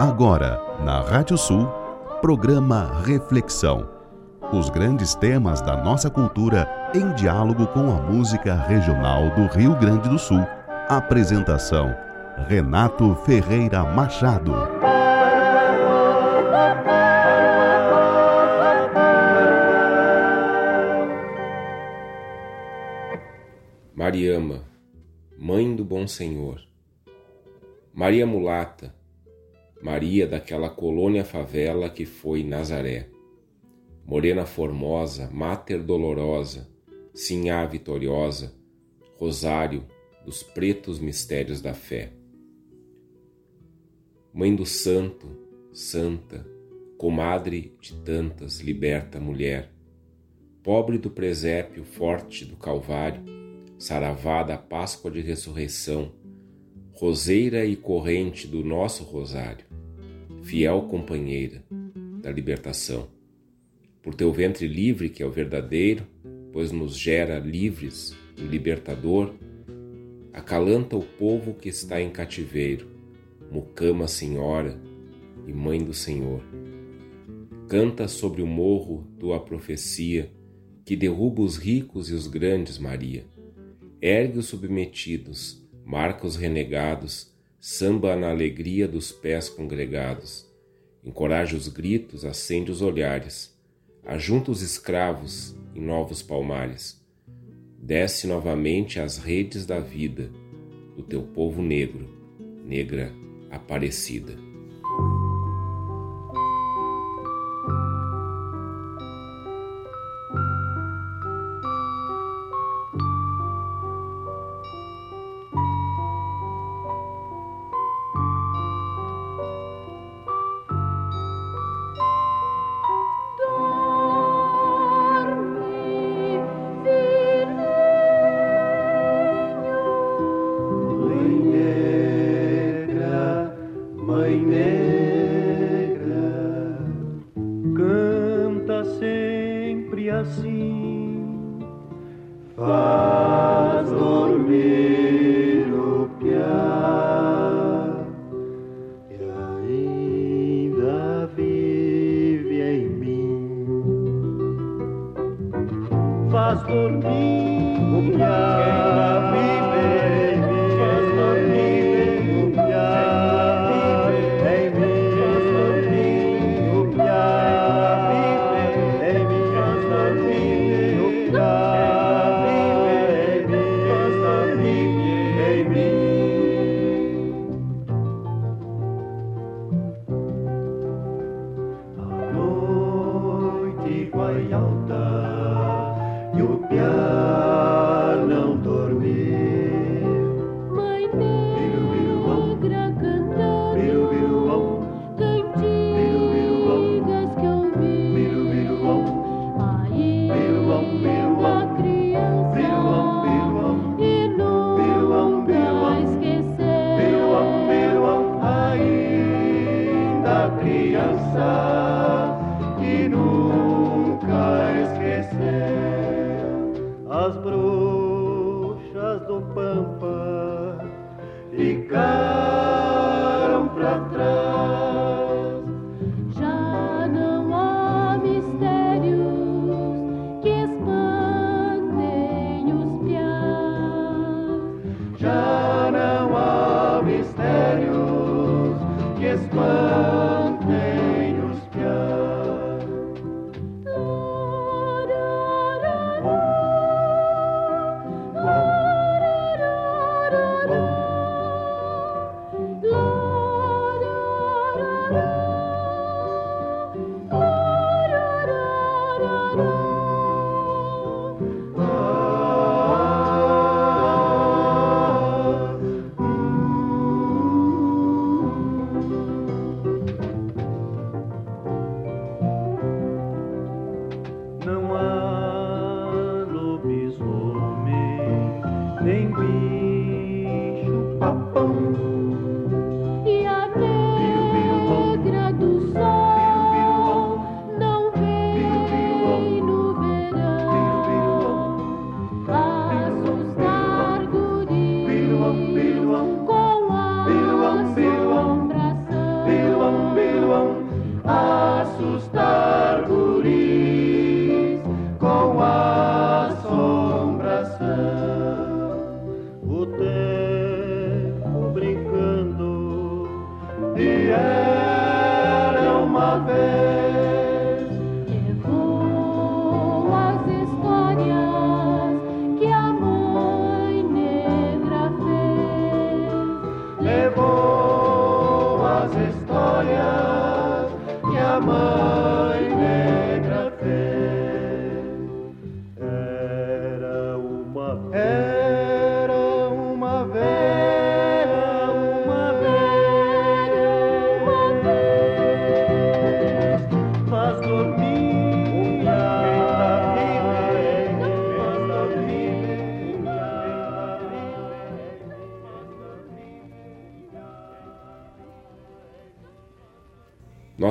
Agora, na Rádio Sul, programa Reflexão. Os grandes temas da nossa cultura em diálogo com a música regional do Rio Grande do Sul. Apresentação: Renato Ferreira Machado. Mariama, Mãe do Bom Senhor. Maria Mulata, Maria daquela colônia favela que foi Nazaré. Morena formosa, máter dolorosa, sinhá vitoriosa, rosário dos pretos mistérios da fé. Mãe do santo, santa, comadre de tantas, liberta mulher, pobre do presépio, forte do Calvário, saravá da Páscoa de ressurreição, roseira e corrente do nosso rosário, fiel companheira da libertação. Por teu ventre livre, que é o verdadeiro, pois nos gera livres o libertador, acalanta o povo que está em cativeiro, mucama senhora e mãe do Senhor. Canta sobre o morro tua profecia, que derruba os ricos e os grandes, Maria. Ergue os submetidos, marca os renegados, samba na alegria dos pés congregados. Encoraja os gritos, acende os olhares, ajunta os escravos em novos palmares. Desce novamente às redes da vida do teu povo negro, negra aparecida. Yeah.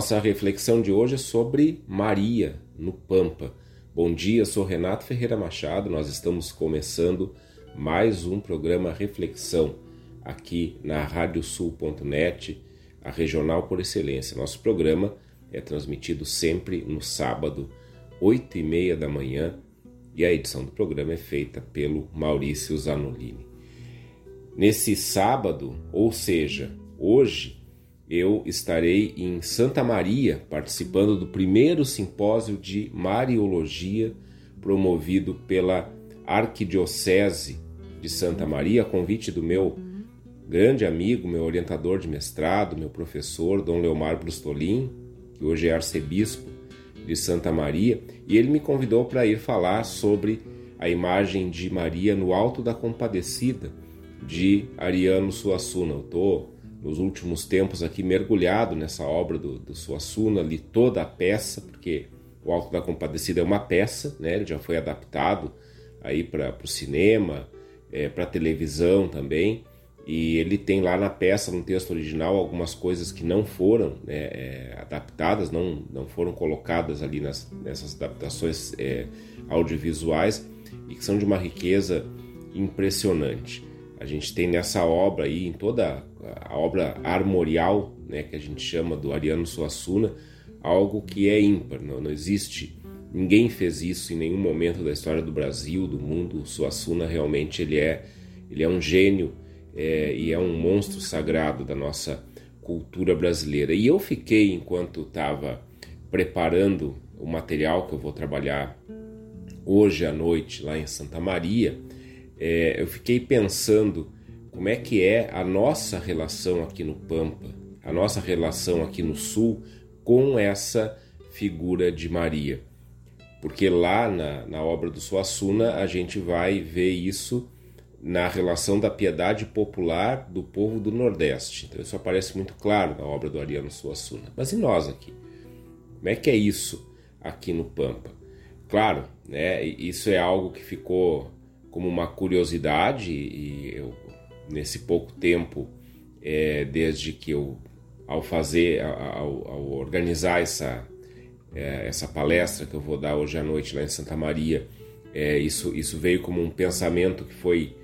Nossa reflexão de hoje é sobre Maria no Pampa. Bom dia, sou Renato Ferreira Machado. Nós estamos começando mais um programa Reflexão aqui na radiosul.net, a regional por excelência. Nosso programa é transmitido sempre no sábado, 8 e meia da manhã, e a edição do programa é feita pelo Maurício Zanolini. Nesse sábado, ou seja, hoje, eu estarei em Santa Maria participando do primeiro simpósio de Mariologia promovido pela Arquidiocese de Santa Maria, a convite do meu grande amigo, meu orientador de mestrado, meu professor, Dom Leomar Brustolin, que hoje é arcebispo de Santa Maria, e ele me convidou para ir falar sobre a imagem de Maria no Alto da Compadecida de Ariano Suassuna. Eu estou nos últimos tempos aqui mergulhado nessa obra do, do Suassuna, li toda a peça, porque o Alto da Compadecida é uma peça, né? ele já foi adaptado aí para o cinema, é, para televisão também, e ele tem lá na peça, no texto original, algumas coisas que não foram né, é, adaptadas, não, não foram colocadas ali nas, nessas adaptações é, audiovisuais e que são de uma riqueza impressionante. A gente tem nessa obra aí, em toda a obra armorial, né, que a gente chama do Ariano Suassuna, algo que é ímpar, não, não existe. Ninguém fez isso em nenhum momento da história do Brasil, do mundo. O Suassuna realmente ele é, ele é um gênio é, e é um monstro sagrado da nossa cultura brasileira. E eu fiquei, enquanto estava preparando o material que eu vou trabalhar hoje à noite lá em Santa Maria, é, eu fiquei pensando como é que é a nossa relação aqui no Pampa, a nossa relação aqui no Sul com essa figura de Maria. Porque lá na, na obra do Suassuna a gente vai ver isso na relação da piedade popular do povo do Nordeste. Então isso aparece muito claro na obra do Ariano Suassuna. Mas e nós aqui? Como é que é isso aqui no Pampa? Claro, né, isso é algo que ficou como uma curiosidade e eu nesse pouco tempo, é, desde que eu, ao fazer, ao, ao organizar essa, é, essa palestra que eu vou dar hoje à noite lá em Santa Maria, é, isso, isso veio como um pensamento que foi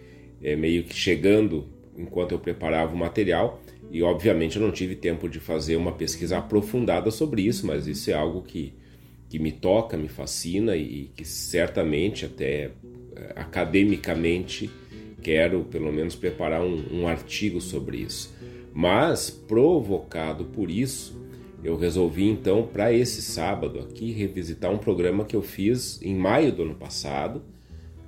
é, meio que chegando enquanto eu preparava o material. E obviamente eu não tive tempo de fazer uma pesquisa aprofundada sobre isso, mas isso é algo que, que me toca, me fascina e que certamente, até academicamente, quero pelo menos preparar um, um artigo sobre isso. Mas, provocado por isso, eu resolvi então para esse sábado aqui revisitar um programa que eu fiz em maio do ano passado,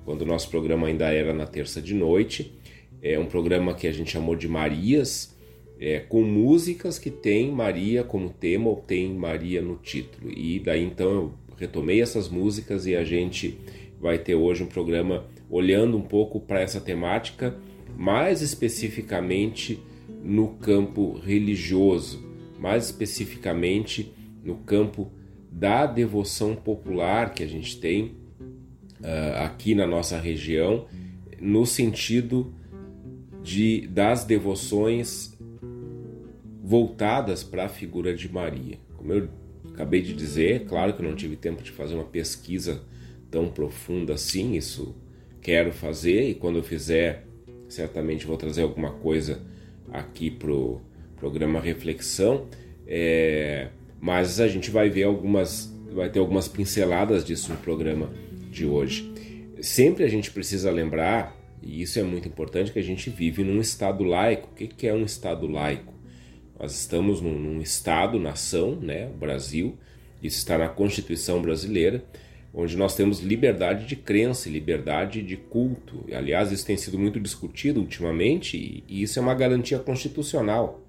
quando o nosso programa ainda era na terça de noite. É um programa que a gente chamou de Marias, é, com músicas que tem Maria como tema ou tem Maria no título. E daí então eu retomei essas músicas e a gente vai ter hoje um programa olhando um pouco para essa temática, mais especificamente no campo religioso, mais especificamente no campo da devoção popular que a gente tem uh, aqui na nossa região, no sentido de das devoções voltadas para a figura de Maria. Como eu acabei de dizer, claro que eu não tive tempo de fazer uma pesquisa tão profunda assim, isso quero fazer e quando eu fizer, certamente vou trazer alguma coisa aqui pro programa Reflexão. É, mas a gente vai ver algumas, vai ter algumas pinceladas disso no programa de hoje. Sempre a gente precisa lembrar E isso é muito importante que a gente vive num Estado laico. O que é um Estado laico? Nós estamos num, num Estado, nação, né, Brasil, isso está na Constituição brasileira, onde nós temos liberdade de crença liberdade de culto. Aliás, isso tem sido muito discutido ultimamente e isso é uma garantia constitucional.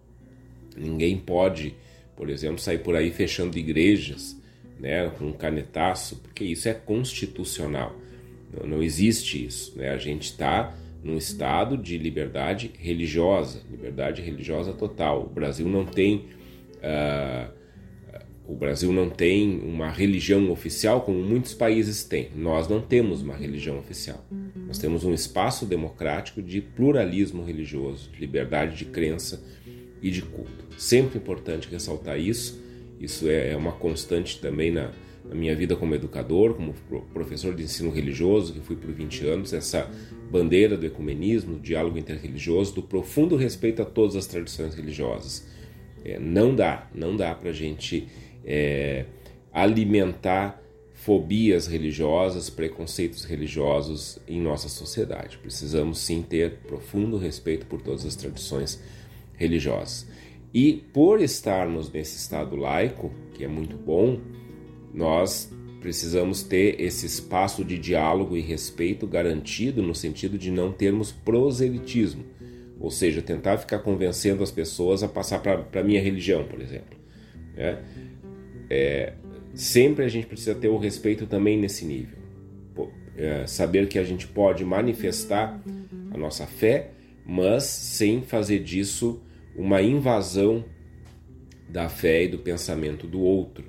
Ninguém pode, por exemplo, sair por aí fechando igrejas né, com um canetaço, porque isso é constitucional. Não, não existe isso. Né? A gente está num estado de liberdade religiosa, liberdade religiosa total. O Brasil não tem uh, o Brasil não tem uma religião oficial como muitos países têm. Nós não temos uma religião oficial. Nós temos um espaço democrático de pluralismo religioso, de liberdade de crença e de culto. Sempre importante ressaltar isso. Isso é, é uma constante também na, na minha vida como educador, como professor de ensino religioso, que fui por 20 anos, essa bandeira do ecumenismo, do diálogo interreligioso, do profundo respeito a todas as tradições religiosas. É, não dá, não dá para a gente é, alimentar fobias religiosas, preconceitos religiosos em nossa sociedade. Precisamos sim ter profundo respeito por todas as tradições religiosas. E por estarmos nesse estado laico, que é muito bom, nós precisamos ter esse espaço de diálogo e respeito garantido no sentido de não termos proselitismo, ou seja, tentar ficar convencendo as pessoas a passar para a minha religião, por exemplo. Né? É, sempre a gente precisa ter o respeito também nesse nível. É, saber que a gente pode manifestar a nossa fé, mas sem fazer disso uma invasão da fé e do pensamento do outro,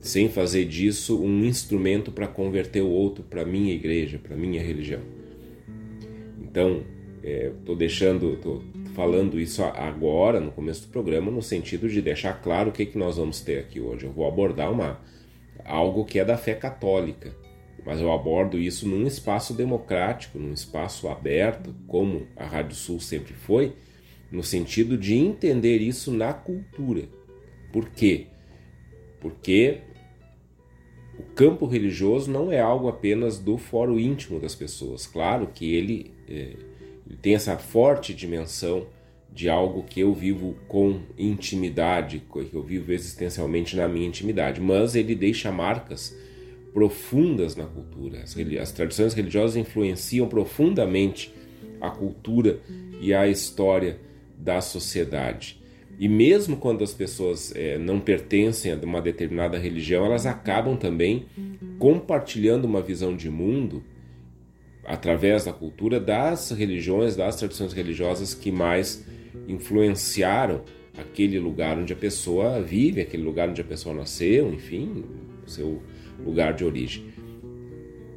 sem fazer disso um instrumento para converter o outro para minha igreja, para minha religião. Então, estou é, deixando, falando isso agora, no começo do programa, no sentido de deixar claro o que, que nós vamos ter aqui hoje. Eu vou abordar uma, algo que é da fé católica, mas eu abordo isso num espaço democrático, num espaço aberto, como a Rádio Sul sempre foi, no sentido de entender isso na cultura. Por quê? Porque o campo religioso não é algo apenas do fórum íntimo das pessoas. Claro que ele. Ele tem essa forte dimensão de algo que eu vivo com intimidade, que eu vivo existencialmente na minha intimidade, mas ele deixa marcas profundas na cultura. As, as tradições religiosas influenciam profundamente a cultura e a história da sociedade. E mesmo quando as pessoas é, não pertencem a uma determinada religião, elas acabam também compartilhando uma visão de mundo através da cultura das religiões, das tradições religiosas que mais influenciaram aquele lugar onde a pessoa vive, aquele lugar onde a pessoa nasceu, enfim, seu lugar de origem.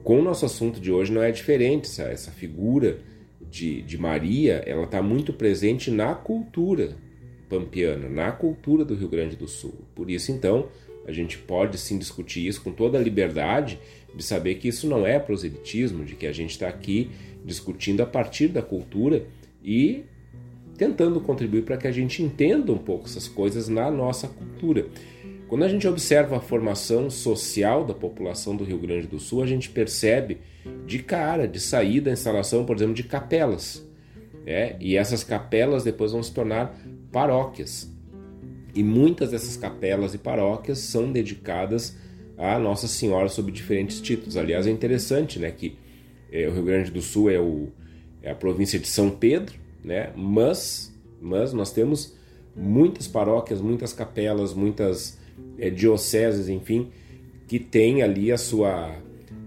Com o nosso assunto de hoje não é diferente, essa, essa figura de, de Maria, ela está muito presente na cultura pampiana, na cultura do Rio Grande do Sul. Por isso, então, a gente pode sim discutir isso com toda a liberdade de saber que isso não é proselitismo, de que a gente está aqui discutindo a partir da cultura e tentando contribuir para que a gente entenda um pouco essas coisas na nossa cultura. Quando a gente observa a formação social da população do Rio Grande do Sul, a gente percebe de cara, de saída, a instalação, por exemplo, de capelas. É? E essas capelas depois vão se tornar paróquias. E muitas dessas capelas e paróquias são dedicadas a Nossa Senhora sob diferentes títulos. Aliás, é interessante né, que é, o Rio Grande do Sul é, o, é a província de São Pedro, né, mas, mas nós temos muitas paróquias, muitas capelas, muitas é, dioceses, enfim, que têm ali a sua,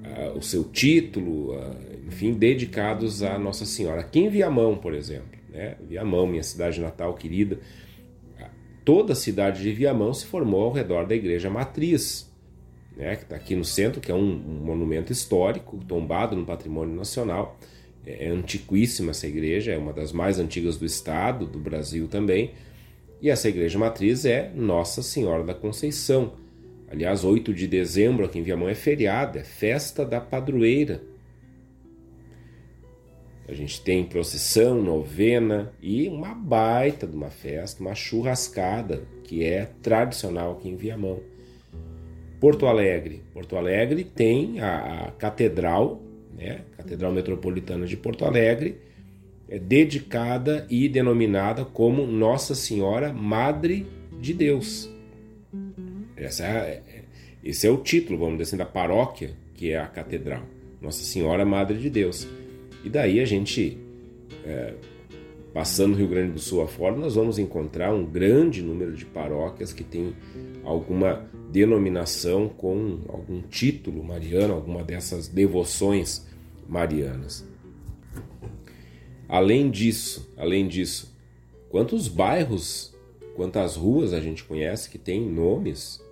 a, o seu título, a, enfim, dedicados a Nossa Senhora. Aqui em Viamão, por exemplo, né, Viamão, minha cidade natal querida, toda a cidade de Viamão se formou ao redor da igreja matriz, né, que está aqui no centro, que é um, um, monumento histórico, tombado no patrimônio nacional. É, é antiquíssima essa igreja, é uma das mais antigas do estado, do Brasil também. E essa igreja matriz é Nossa Senhora da Conceição. Aliás, 8 de dezembro aqui em Viamão é feriado, é festa da padroeira. A gente tem procissão, novena e uma baita de uma festa, uma churrascada, que é tradicional aqui em Viamão. Porto Alegre. Porto Alegre tem a, a catedral né? Catedral Metropolitana de Porto Alegre, é dedicada e denominada como Nossa Senhora Madre de Deus. Essa é, é, esse é o título, vamos dizer assim, da paróquia que é a catedral. Nossa Senhora Madre de Deus. E daí a gente, é, passando o Rio Grande do Sul afora, nós vamos encontrar um grande número de paróquias que tem alguma denominação com algum título mariano, alguma dessas devoções marianas. Além disso, além disso, quantos bairros, quantas ruas a gente conhece que tem nomes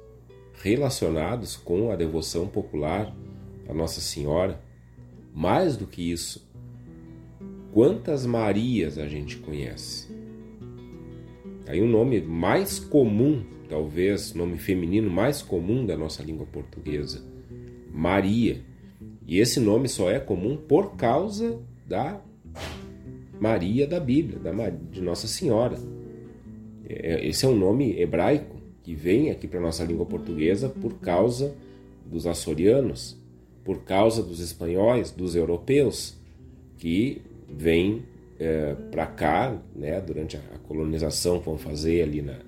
relacionados com a devoção popular a Nossa Senhora? Mais do que isso, quantas Marias a gente conhece? Aí o nome mais comum, talvez, nome feminino mais comum da nossa língua portuguesa, Maria. E esse nome só é comum por causa da Maria da Bíblia, da, de Nossa Senhora. É, esse é um nome hebraico que vem aqui para nossa língua portuguesa por causa dos açorianos, por causa dos espanhóis, dos europeus, que vêm é, para cá, né, durante a colonização vão fazer ali na,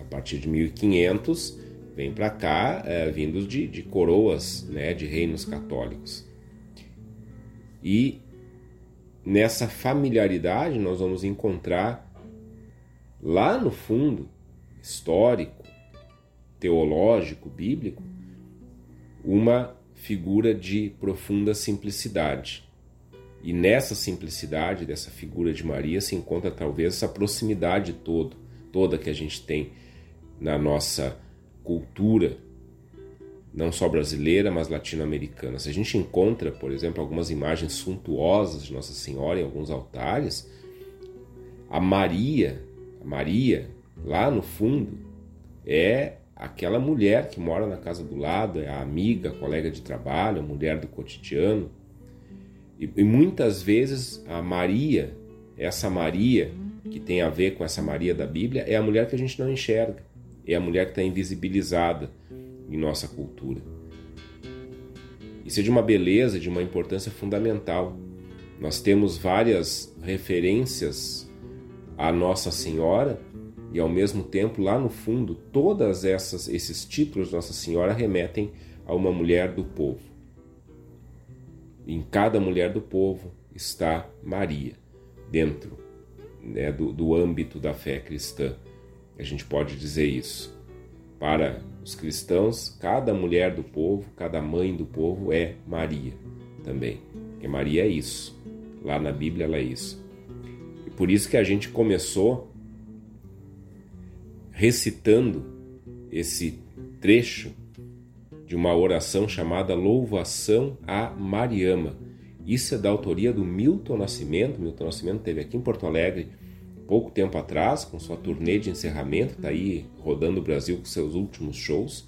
a partir de 1500, vêm para cá é, vindos de, de coroas né, de reinos católicos. E nessa familiaridade nós vamos encontrar lá no fundo histórico, teológico, bíblico, uma figura de profunda simplicidade. E nessa simplicidade dessa figura de Maria se encontra talvez essa proximidade todo, toda que a gente tem na nossa cultura não só brasileira, mas latino-americana. Se a gente encontra, por exemplo, algumas imagens suntuosas de Nossa Senhora em alguns altares, a Maria, a Maria, lá no fundo, é aquela mulher que mora na casa do lado, é a amiga, a colega de trabalho, a mulher do cotidiano. E, e muitas vezes a Maria, essa Maria que tem a ver com essa Maria da Bíblia, é a mulher que a gente não enxerga, é a mulher que está invisibilizada em nossa cultura. Isso é de uma beleza, de uma importância fundamental. Nós temos várias referências à Nossa Senhora e ao mesmo tempo lá no fundo todas essas esses títulos Nossa Senhora remetem a uma mulher do povo. Em cada mulher do povo está Maria dentro né, do, do âmbito da fé cristã. A gente pode dizer isso. Para os cristãos, cada mulher do povo, cada mãe do povo é Maria também. Porque Maria é isso. Lá na Bíblia ela é isso. E por isso que a gente começou recitando esse trecho de uma oração chamada Louvação a Mariama. Isso é da autoria do Milton Nascimento. Milton Nascimento teve aqui em Porto Alegre pouco tempo atrás, com sua turnê de encerramento, está aí rodando o Brasil com seus últimos shows.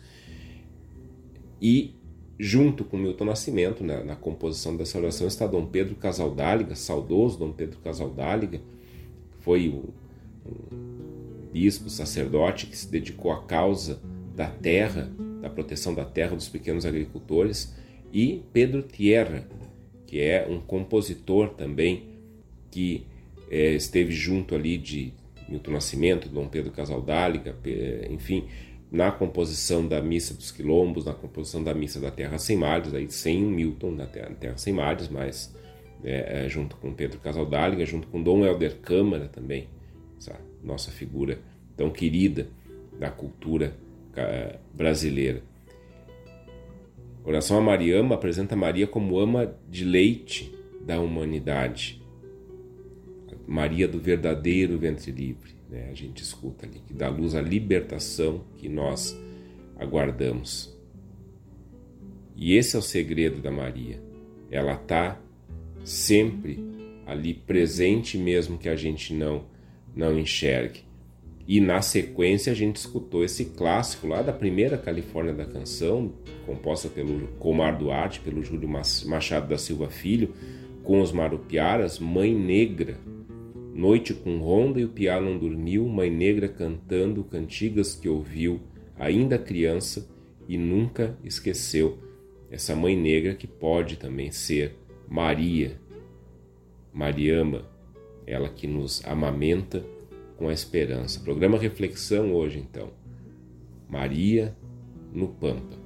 E junto com Milton Nascimento, na, na composição dessa oração, está Dom Pedro Casaldáliga, saudoso Dom Pedro Casaldáliga, foi o, um bispo, sacerdote que se dedicou à causa da terra, da proteção da terra dos pequenos agricultores, e Pedro Tierra, que é um compositor também que é, esteve junto ali de Milton Nascimento, Dom Pedro Casaldáliga, enfim, na composição da Missa dos Quilombos, na composição da Missa da Terra Sem Mares, aí sem Milton na Terra, Terra Sem Mares, mas é, é, junto com Pedro Casaldáliga, junto com Dom Helder Câmara também, essa nossa figura tão querida da cultura brasileira. Oração a Mariama apresenta Maria como ama de leite da humanidade Maria do verdadeiro ventre livre, né? a gente escuta ali, que dá luz à libertação que nós aguardamos. E esse é o segredo da Maria. Ela está sempre ali presente, mesmo que a gente não, não enxergue. E na sequência a gente escutou esse clássico lá da primeira Califórnia da canção, composta pelo Comar Duarte, pelo Júlio Machado da Silva Filho, com os Marupiaras, Mãe Negra, Noite com ronda e o piá não dormiu, mãe negra cantando cantigas que ouviu, ainda criança, e nunca esqueceu essa mãe negra que pode também ser Maria, Mariama, ela que nos amamenta com a esperança. Programa Reflexão hoje então. Maria no Pampa.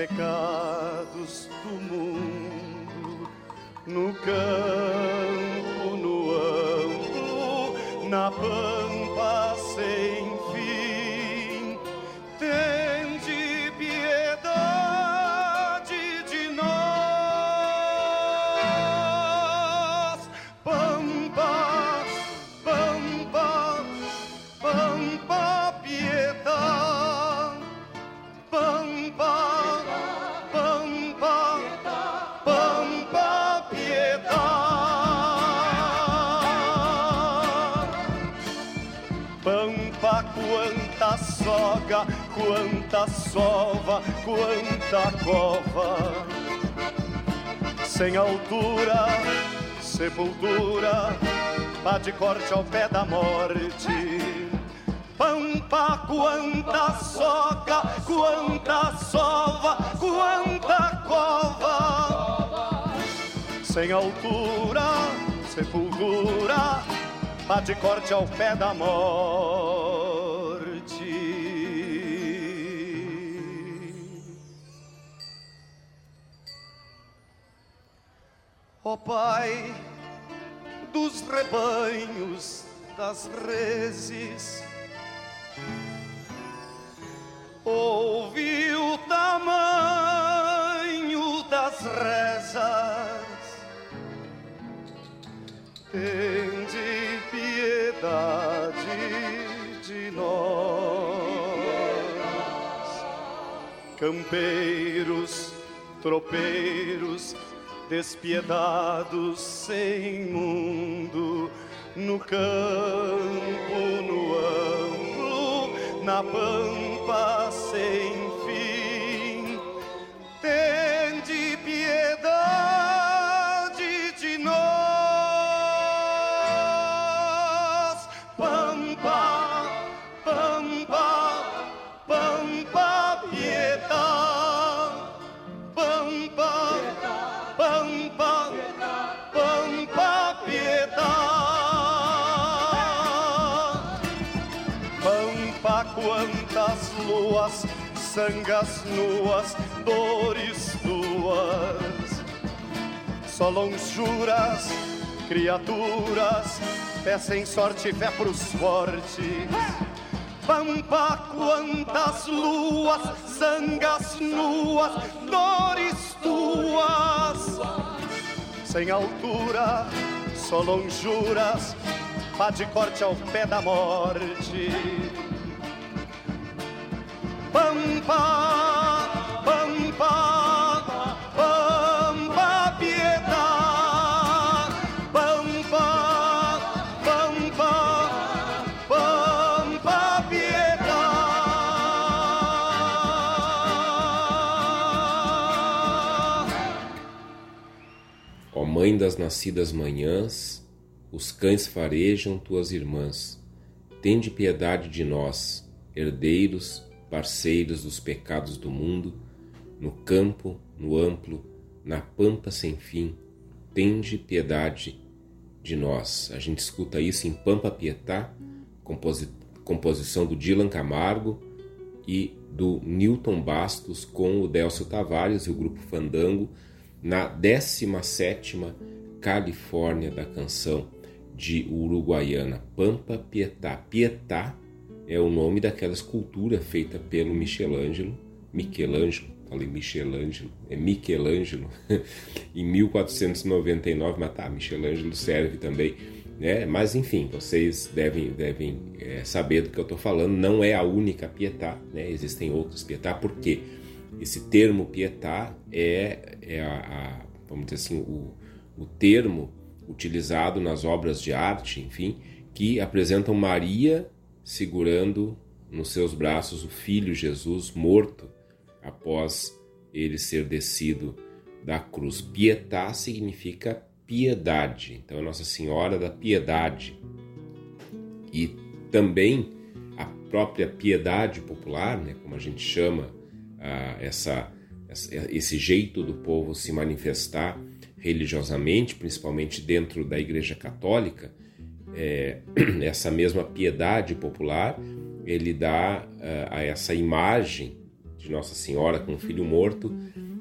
Pecados do mundo, no campo, no amplo, na pampa quanta sova, quanta cova. Sem altura, sepultura, de corte ao pé da morte. Pampa, quanta soga, quanta sova, quanta cova. Sem altura, sepultura, de corte ao pé da morte. Rebanhos, das reses, ouvi o tamanho das rezas, tende piedade de nós, campeiros, tropeiros, despiedados sem mundo, no campo, no amplo, na pampa sangas nuas, dores tuas. Só lonjuras, criaturas, fé sem sorte, fé pros fortes. Pampa, quantas luas, sangas nuas, dores tuas. Sem altura, só lonjuras, pá de corte ao pé da morte. Pampa, pampa, pampa, piedade. Pampa, pampa, pampa, piedade. Ó Mãe das nascidas manhãs, os cães farejam tuas irmãs. Tende piedade de nós, herdeiros, parceiros dos pecados do mundo, no campo, no amplo, na pampa sem fim. Tende piedade de nós. A gente escuta isso em Pampa Pietá, composi composição do Dylan Camargo e do Newton Bastos com o Delcio Tavares e o grupo Fandango na 17ª Califórnia da canção de Uruguaiana, Pampa Pietá. Pietá é o nome daquela escultura feita pelo Michelangelo, Michelangelo, falei Michelangelo, é Michelangelo, em 1499, mas tá, Michelangelo serve também né? Mas enfim, vocês devem, devem é, saber do que eu estou falando. Não é a única pietá, né? existem outras pietá, porque esse termo pietá é, é a, a, vamos dizer assim, o, o termo utilizado nas obras de arte, enfim, que apresentam Maria segurando nos seus braços o filho Jesus morto após ele ser descido da cruz. Pietá significa piedade. Então, é Nossa Senhora da Piedade. E também a própria piedade popular, né, como a gente chama ah, essa, esse jeito do povo se manifestar religiosamente, principalmente dentro da Igreja Católica, é, essa mesma piedade popular, ele dá uh, a essa imagem de Nossa Senhora com o filho morto,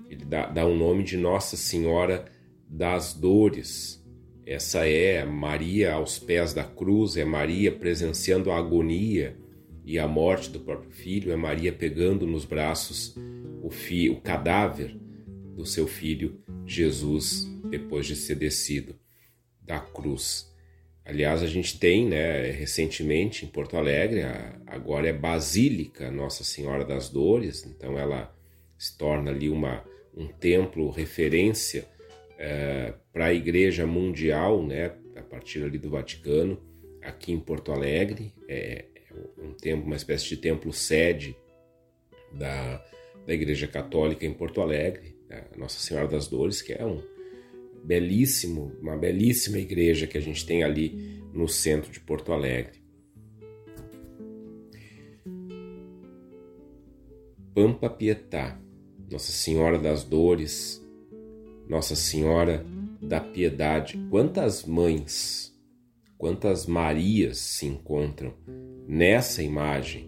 ele dá, dá o um nome de Nossa Senhora das dores. Essa é Maria aos pés da cruz, é Maria presenciando a agonia e a morte do próprio filho, é Maria pegando nos braços o, fi, o cadáver do seu filho Jesus depois de ser descido da cruz. Aliás, a gente tem, né, recentemente em Porto Alegre, agora é Basílica Nossa Senhora das Dores, então ela se torna ali uma, um templo referência é, para a Igreja Mundial, né, a partir ali do Vaticano, aqui em Porto Alegre, é, é um templo, uma espécie de templo sede da, da Igreja Católica em Porto Alegre, Nossa Senhora das Dores, que é um belíssimo, uma belíssima igreja que a gente tem ali no centro de Porto Alegre. Pampa Pietá, Nossa Senhora das Dores, nossa Senhora da Piedade. Quantas mães, quantas Marias se encontram nessa imagem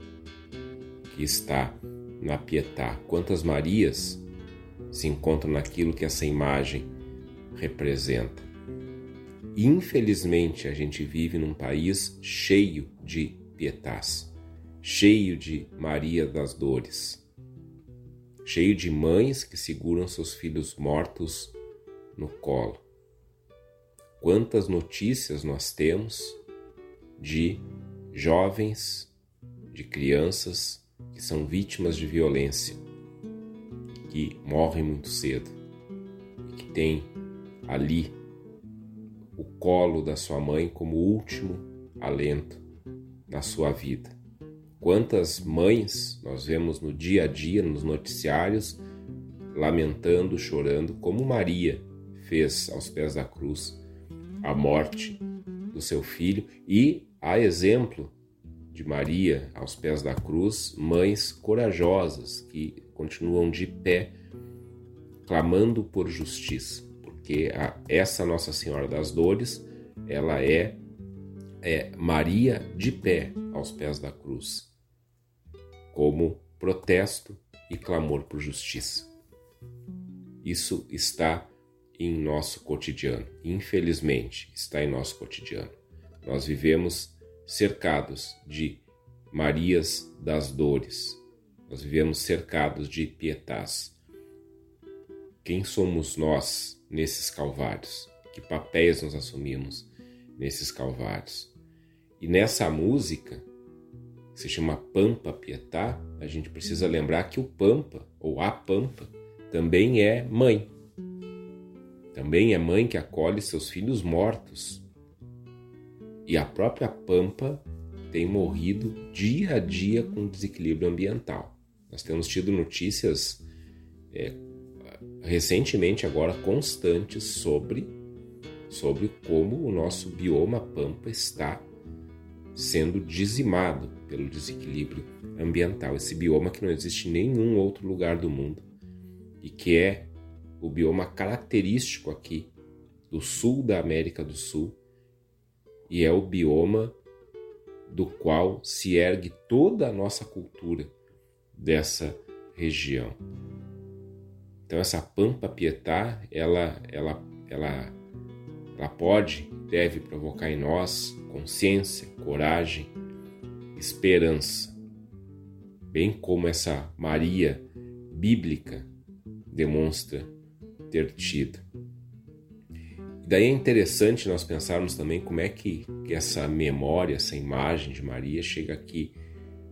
que está na Pietá? Quantas Marias se encontram naquilo que essa imagem representa? Infelizmente, a gente vive num país cheio de pietás, cheio de Maria das Dores cheio de mães que seguram seus filhos mortos no colo. Quantas notícias nós temos de jovens, de crianças que são vítimas de violência, que morrem muito cedo que têm ali o colo da sua mãe como último alento na sua vida. Quantas mães nós vemos no dia a dia, nos noticiários, lamentando, chorando, como Maria fez aos pés da cruz a morte do seu filho, e a exemplo de Maria aos pés da cruz, mães corajosas que continuam de pé, clamando por justiça, porque a, essa Nossa Senhora das Dores, ela é, é Maria de pé aos pés da cruz como protesto e clamor por justiça. Isso está em nosso cotidiano, infelizmente, está em nosso cotidiano. Nós vivemos cercados de Marias das dores, nós vivemos cercados de pietás. Quem somos nós nesses calvários? Que papéis nós assumimos nesses calvários? E nessa música, se chama Pampa Pietá, a gente precisa lembrar que o Pampa, ou a Pampa, também é mãe. Também é mãe que acolhe seus filhos mortos. E a própria Pampa tem morrido dia a dia com desequilíbrio ambiental. Nós temos tido notícias é, recentemente, agora constantes, sobre, sobre como o nosso bioma Pampa está sendo dizimado pelo desequilíbrio ambiental. Esse bioma que não existe em nenhum outro lugar do mundo e que é o bioma característico aqui do sul da América do Sul e é o bioma do qual se ergue toda a nossa cultura dessa região. Então essa Pampa Pietá, ela, ela, ela, ela pode, deve provocar em nós consciência, coragem, esperança, bem como essa Maria bíblica demonstra ter tido. E daí é interessante nós pensarmos também como é que, que essa memória, essa imagem de Maria chega aqui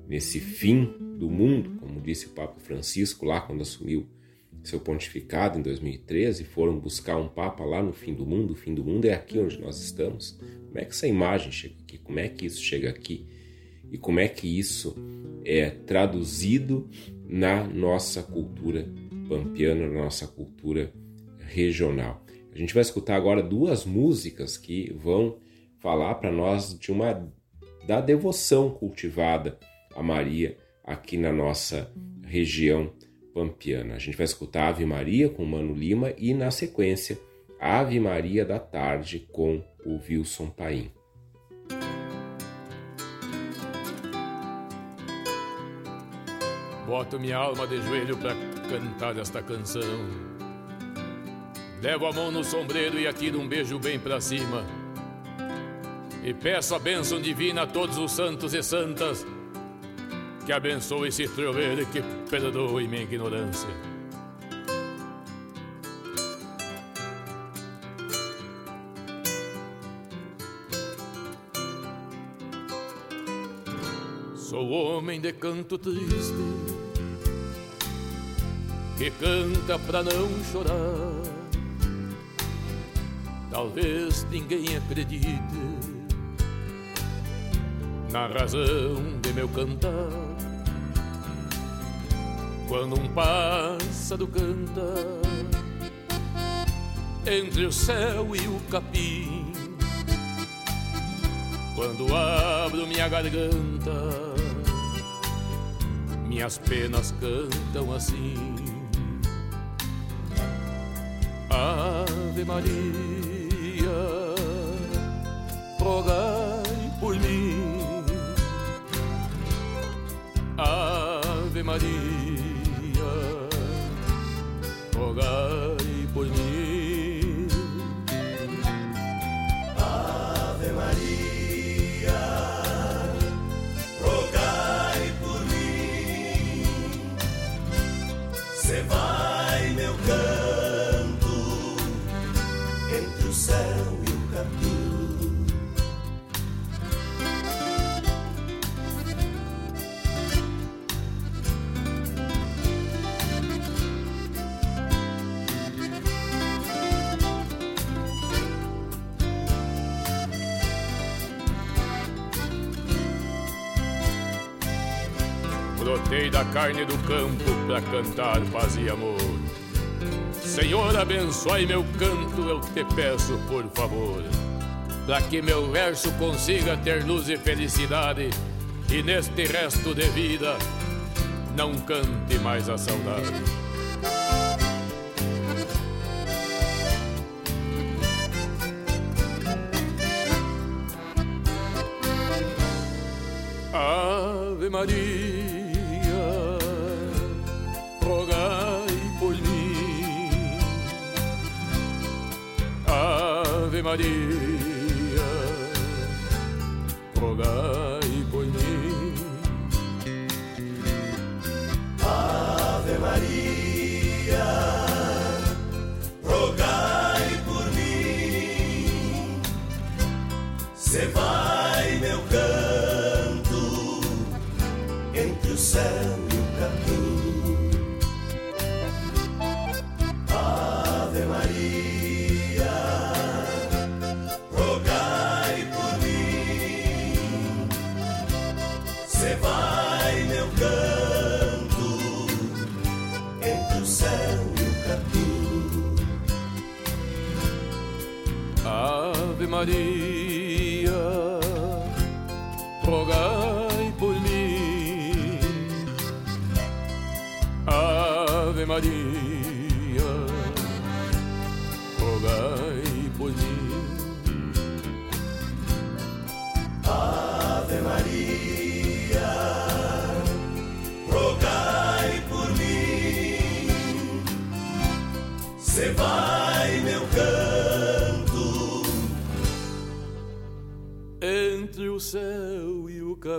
nesse fim do mundo, como disse o Papa Francisco lá quando assumiu seu pontificado em 2013, foram buscar um Papa lá no fim do mundo. O fim do mundo é aqui onde nós estamos. Como é que essa imagem chega aqui? Como é que isso chega aqui? E como é que isso é traduzido na nossa cultura pampiana, na nossa cultura regional? A gente vai escutar agora duas músicas que vão falar para nós de uma da devoção cultivada a Maria aqui na nossa região A gente vai escutar Ave Maria com Mano Lima e, na sequência, Ave Maria da Tarde com o Wilson Paim. Boto minha alma de joelho para cantar esta canção. Levo a mão no sombreiro e atiro um beijo bem para cima. E peço a bênção divina a todos os santos e santas que abençoe esse troveiro que perdoe minha ignorância. Sou homem de canto triste que canta pra não chorar. Talvez ninguém acredite na razão de meu cantar. Quando um pássaro canta entre o céu e o capim, quando abro minha garganta, minhas penas cantam assim. Ave Maria, rogai Ave Maria rogai Da carne do campo pra cantar paz e amor. Senhor, abençoe meu canto, eu te peço por favor. Pra que meu verso consiga ter luz e felicidade, e neste resto de vida não cante mais a saudade. Ave Maria, Ave Maria,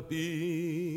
céu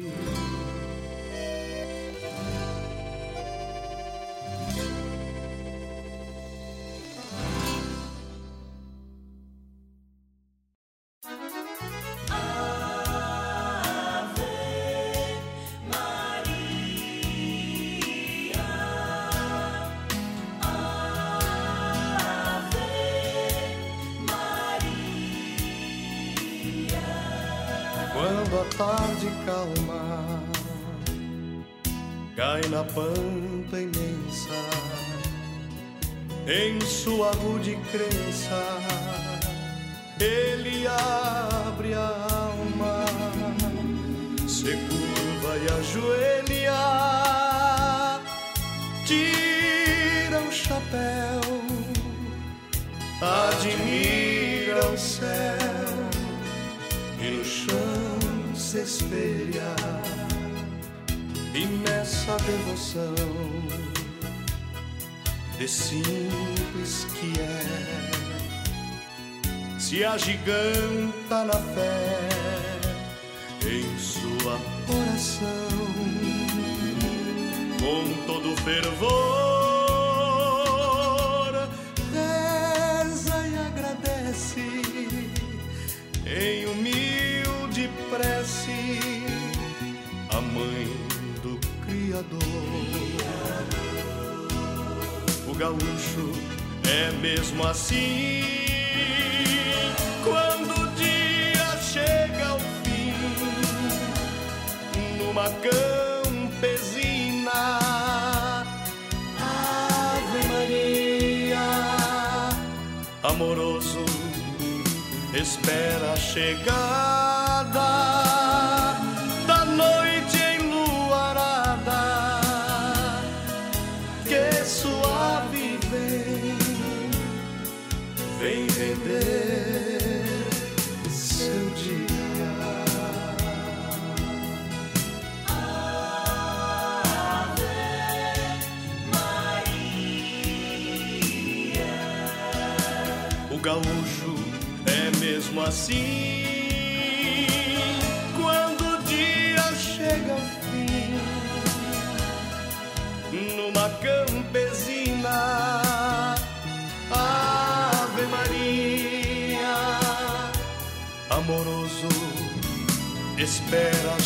gaúcho é mesmo assim. Quando o dia chega ao fim, numa campesina, Ave Maria, amoroso, espera a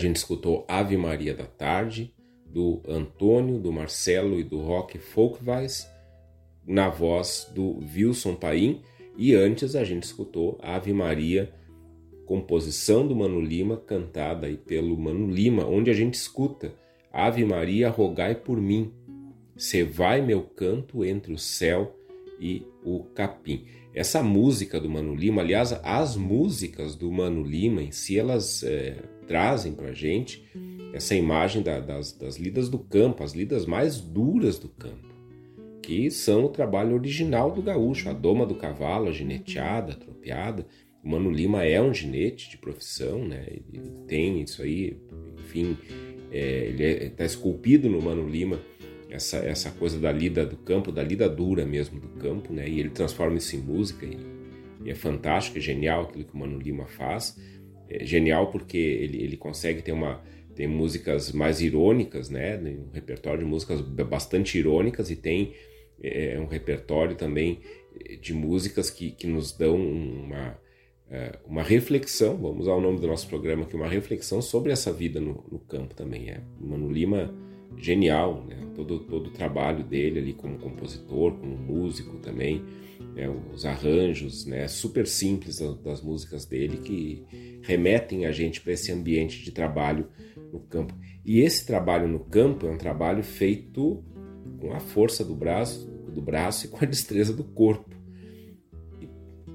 gente escutou Ave Maria da Tarde, do Antônio, do Marcelo e do Rock Folkweis, na voz do Wilson Paim, e antes a gente escutou Ave Maria, composição do Mano Lima, cantada aí pelo Mano Lima, onde a gente escuta Ave Maria, rogai por mim, se vai meu canto entre o céu e o capim. Essa música do Mano Lima, aliás, as músicas do Mano Lima em si, elas é, trazem pra gente essa imagem da, das, das lidas do campo, as lidas mais duras do campo, que são o trabalho original do gaúcho, a doma do cavalo, a gineteada, a tropeada. O Mano Lima é um ginete de profissão, né? Ele tem isso aí, enfim, é, ele está esculpido no Mano Lima essa, essa coisa da lida do campo, da lida dura mesmo do campo, né? E ele transforma isso em música e, e é fantástico, é genial aquilo que o Mano Lima faz. É genial porque ele, ele consegue ter uma tem músicas mais irônicas, né? Um repertório de músicas bastante irônicas e tem é, um repertório também de músicas que, que nos dão uma, uma reflexão, vamos usar o nome do nosso programa aqui, uma reflexão sobre essa vida no, no campo também. É. Mano Lima, genial, né? todo, todo o trabalho dele ali como compositor, como músico também, né? os arranjos né? super simples das, músicas dele que remetem a gente para esse ambiente de trabalho no campo. E esse trabalho no campo é um trabalho feito com a força do braço, do braço e com a destreza do corpo.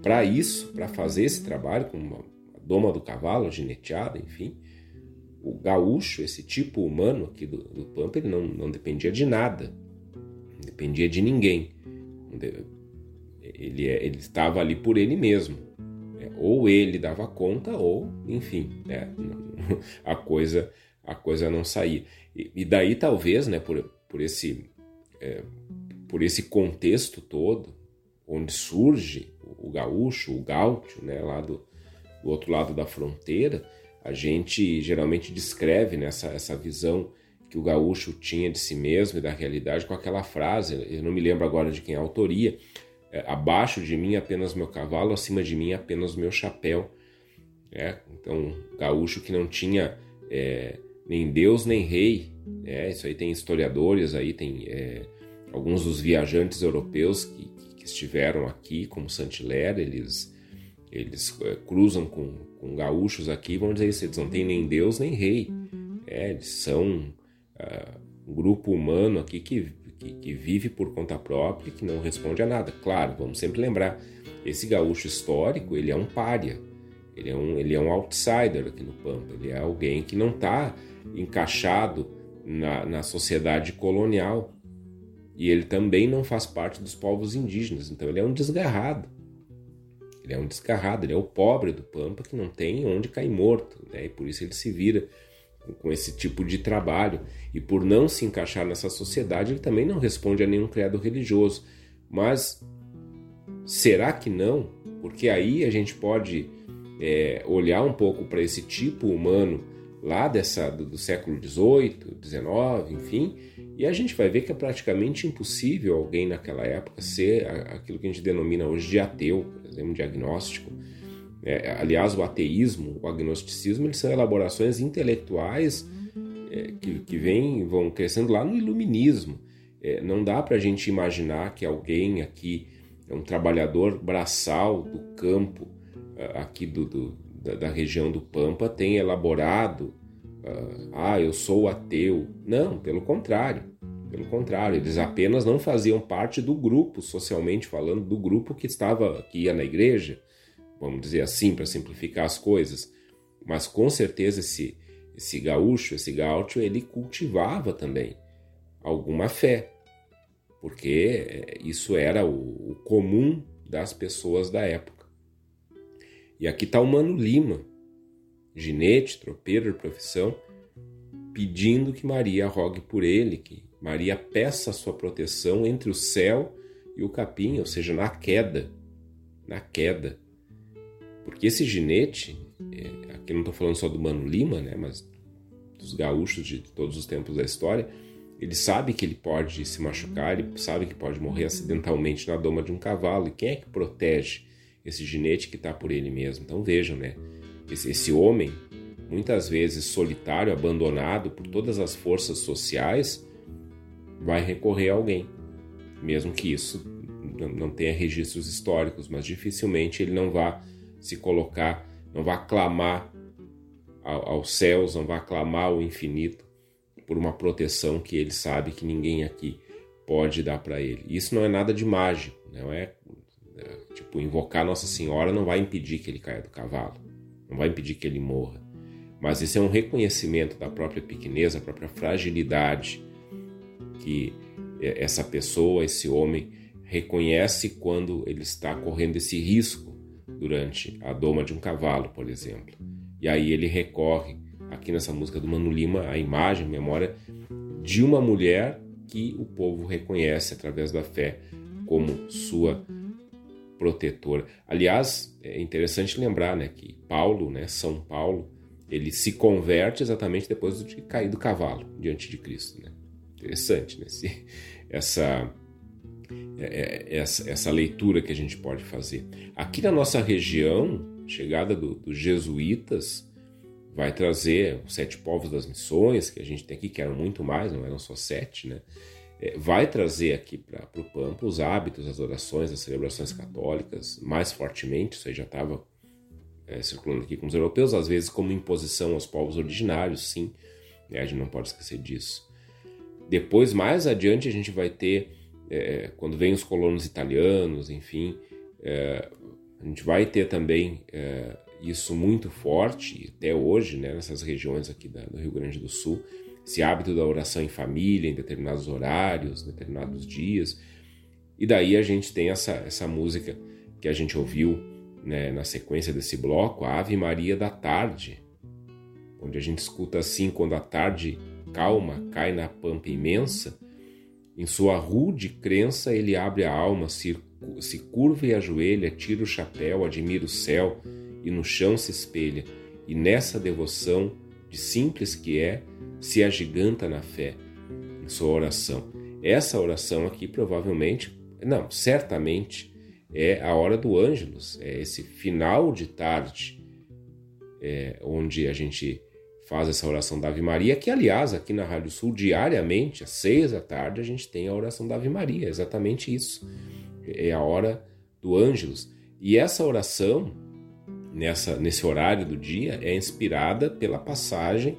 Para isso, para fazer esse trabalho com uma doma do cavalo, gineteada, enfim, o gaúcho, esse tipo humano aqui do, do Pampa, ele não, não dependia de nada, não dependia de ninguém. Ele, é, ele estava ali por ele mesmo. É, ou ele dava conta, ou, enfim, é, a coisa a coisa não saía. E, e daí talvez, né, por, por esse é, por esse contexto todo, onde surge o gaúcho, o gaúcho, né, lá do, do outro lado da fronteira, a gente geralmente descreve nessa essa visão que o gaúcho tinha de si mesmo e da realidade com aquela frase, eu não me lembro agora de quem é a autoria, abaixo de mim apenas meu cavalo, acima de mim apenas meu chapéu. É, então, gaúcho que não tinha é, nem Deus nem rei, é, isso aí tem historiadores, aí tem é, alguns dos viajantes europeus que, que estiveram aqui, como Saint-Hilaire, eles, eles é, cruzam com, com gaúchos aqui, vão dizer isso, eles não têm nem Deus nem rei, é, eles são uh, um grupo humano aqui que, que, que vive por conta própria que não responde a nada. Claro, vamos sempre lembrar, esse gaúcho histórico, ele é um pária, ele é um, ele é um outsider aqui no Pampa, ele é alguém que não está encaixado na, na sociedade colonial. E ele também não faz parte dos povos indígenas, então ele é um desgarrado. Ele é um desgarrado, ele é o pobre do Pampa que não tem onde cair morto, né? e por isso ele se vira com esse tipo de trabalho. E por não se encaixar nessa sociedade, ele também não responde a nenhum credo religioso. Mas será que não? Porque aí a gente pode é, olhar um pouco para esse tipo humano lá dessa do, do século XVIII, XIX, enfim, e a gente vai ver que é praticamente impossível alguém naquela época ser aquilo que a gente denomina hoje de ateu, por exemplo, um diagnóstico. É, aliás, o ateísmo, o agnosticismo, eles são elaborações intelectuais é, que, que vêm, vão crescendo lá no iluminismo. É, não dá para a gente imaginar que alguém aqui é um trabalhador braçal do campo, aqui do, do da, da região do Pampa tem elaborado, uh, ah, eu sou ateu. Não, pelo contrário. Pelo contrário, eles apenas não faziam parte do grupo, socialmente falando, do grupo que estava, que ia na igreja, vamos dizer assim, para simplificar as coisas. Mas com certeza esse, esse gaúcho, esse gaúcho, ele cultivava também alguma fé, porque eh, isso era o, o comum das pessoas da época. E aqui está o Mano Lima, ginete, tropeiro de profissão, pedindo que Maria rogue por ele, que Maria peça a sua proteção entre o céu e o capim, ou seja, na queda. Na queda. Porque esse ginete, é, aqui não estou falando só do Mano Lima, né, mas dos gaúchos de todos os tempos da história, ele sabe que ele pode se machucar, ele sabe que pode morrer acidentalmente na doma de um cavalo. E quem é que protege esse ginete que está por ele mesmo. Então vejam, né? Esse, esse, homem, muitas vezes solitário, abandonado por todas as forças sociais, vai recorrer a alguém, mesmo que isso não tenha registros históricos, mas dificilmente ele não vai se colocar, não vai clamar aos céus, não vai clamar ao infinito por uma proteção que ele sabe que ninguém aqui pode dar para ele. Isso não é nada de mágico, não é Tipo, invocar Nossa Senhora não vai impedir que ele caia do cavalo, não vai impedir que ele morra. Mas isso é um reconhecimento da própria pequenez, da própria fragilidade que essa pessoa, esse homem, reconhece quando ele está correndo esse risco durante a doma de um cavalo, por exemplo. E aí ele recorre, aqui nessa música do Mano Lima, a imagem, a memória de uma mulher que o povo reconhece através da fé como sua protetor. Aliás, é interessante lembrar né, que Paulo, né, São Paulo, ele se converte exatamente depois de cair do cavalo diante de Cristo. Né? Interessante né? Se, essa, essa, essa leitura que a gente pode fazer. Aqui na nossa região, chegada do, dos jesuítas vai trazer os sete povos das missões, que a gente tem aqui, que eram muito mais, não eram só sete, né? é, vai trazer aqui para o Pampa os hábitos, as orações, as celebrações católicas mais fortemente. Isso aí já estava é, circulando aqui com os europeus, às vezes como imposição aos povos originários, sim. Né? A gente não pode esquecer disso. Depois, mais adiante, a gente vai ter, é, quando vem os colonos italianos, enfim, é, a gente vai ter também é, isso muito forte, até hoje, né, nessas regiões aqui da, do Rio Grande do Sul, esse hábito da oração em família, em determinados horários, determinados dias. E daí a gente tem essa, essa música que a gente ouviu né, na sequência desse bloco, a Ave Maria da Tarde, onde a gente escuta assim: quando a tarde calma cai na pampa imensa, em sua rude crença ele abre a alma, se, se curva e ajoelha, tira o chapéu, admira o céu e no chão se espelha, e nessa devoção, de simples que é, se agiganta na fé, em sua oração. Essa oração aqui provavelmente, não, certamente é a hora do Ângelus, é esse final de tarde, é, onde a gente faz essa oração da Ave Maria, que aliás aqui na Rádio Sul, diariamente, às seis da tarde, a gente tem a oração da Ave Maria, exatamente isso. É a hora do Ângelus. E essa oração, nessa, nesse horário do dia, é inspirada pela passagem,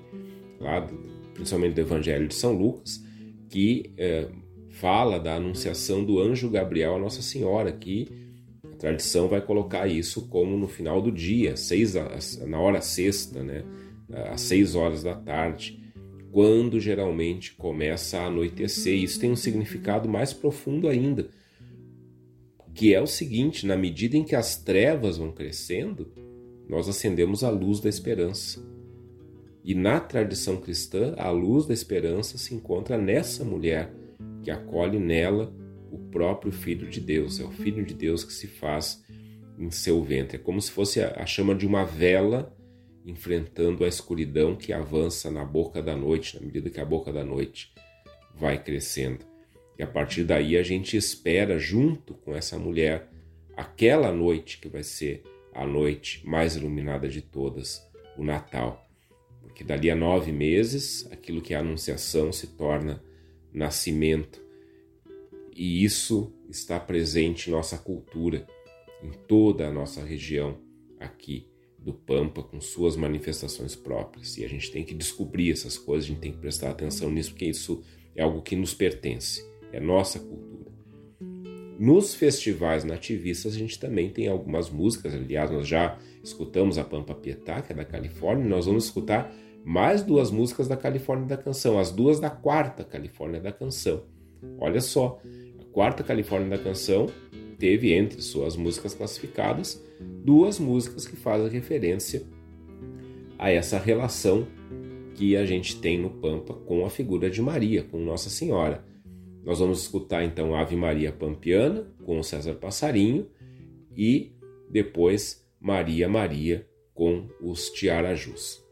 lá principalmente do Evangelho de São Lucas, que é, fala da anunciação do anjo Gabriel a Nossa Senhora, que a tradição vai colocar isso como no final do dia, seis, na hora sexta, né? Às 6 horas da tarde, quando geralmente começa a anoitecer. Isso tem um significado mais profundo ainda, que é o seguinte: na medida em que as trevas vão crescendo, nós acendemos a luz da esperança. E na tradição cristã, a luz da esperança se encontra nessa mulher que acolhe nela o próprio Filho de Deus. É o Filho de Deus que se faz em seu ventre. É como se fosse a chama de uma vela enfrentando a escuridão que avança na boca da noite, na medida que a boca da noite vai crescendo. E a partir daí a gente espera, junto com essa mulher, aquela noite que vai ser a noite mais iluminada de todas, o Natal. Porque dali a nove meses, aquilo que é a Anunciação se torna nascimento. E isso está presente em nossa cultura, em toda a nossa região aqui do Pampa com suas manifestações próprias. E a gente tem que descobrir essas coisas, a gente tem que prestar atenção nisso, porque isso é algo que nos pertence, é nossa cultura. Nos festivais nativistas a gente também tem algumas músicas, aliás, nós já escutamos a Pampa Pietá, que é da Califórnia, nós vamos escutar mais duas músicas da Califórnia da Canção, as duas da quarta Califórnia da Canção. Olha só, a quarta Califórnia da Canção teve entre suas músicas classificadas duas músicas que fazem referência a essa relação que a gente tem no Pampa com a figura de Maria, com Nossa Senhora. Nós vamos escutar então Ave Maria Pampiana com César Passarinho e depois Maria Maria com os Tiarajus.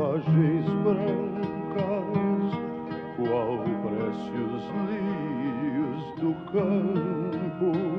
imagens brancas, qual preciosos lírios do campo.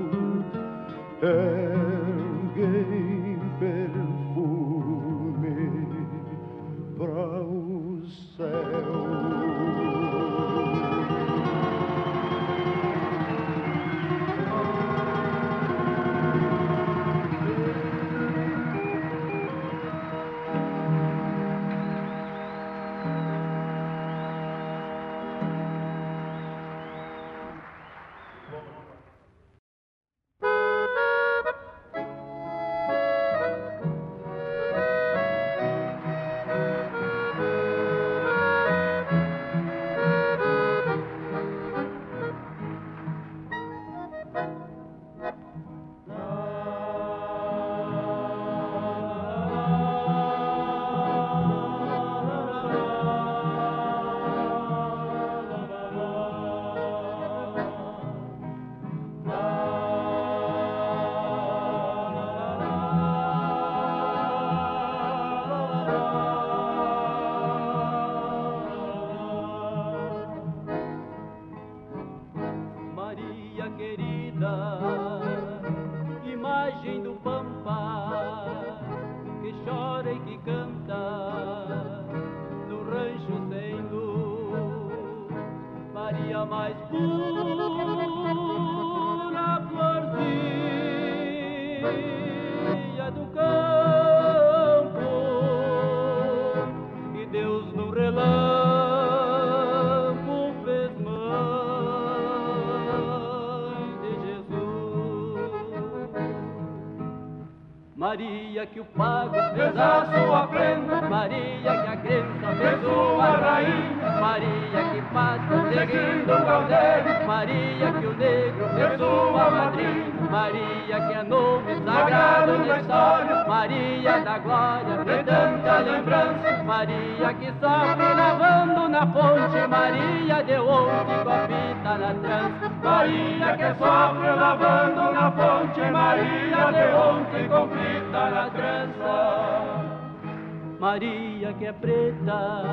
Que é preta,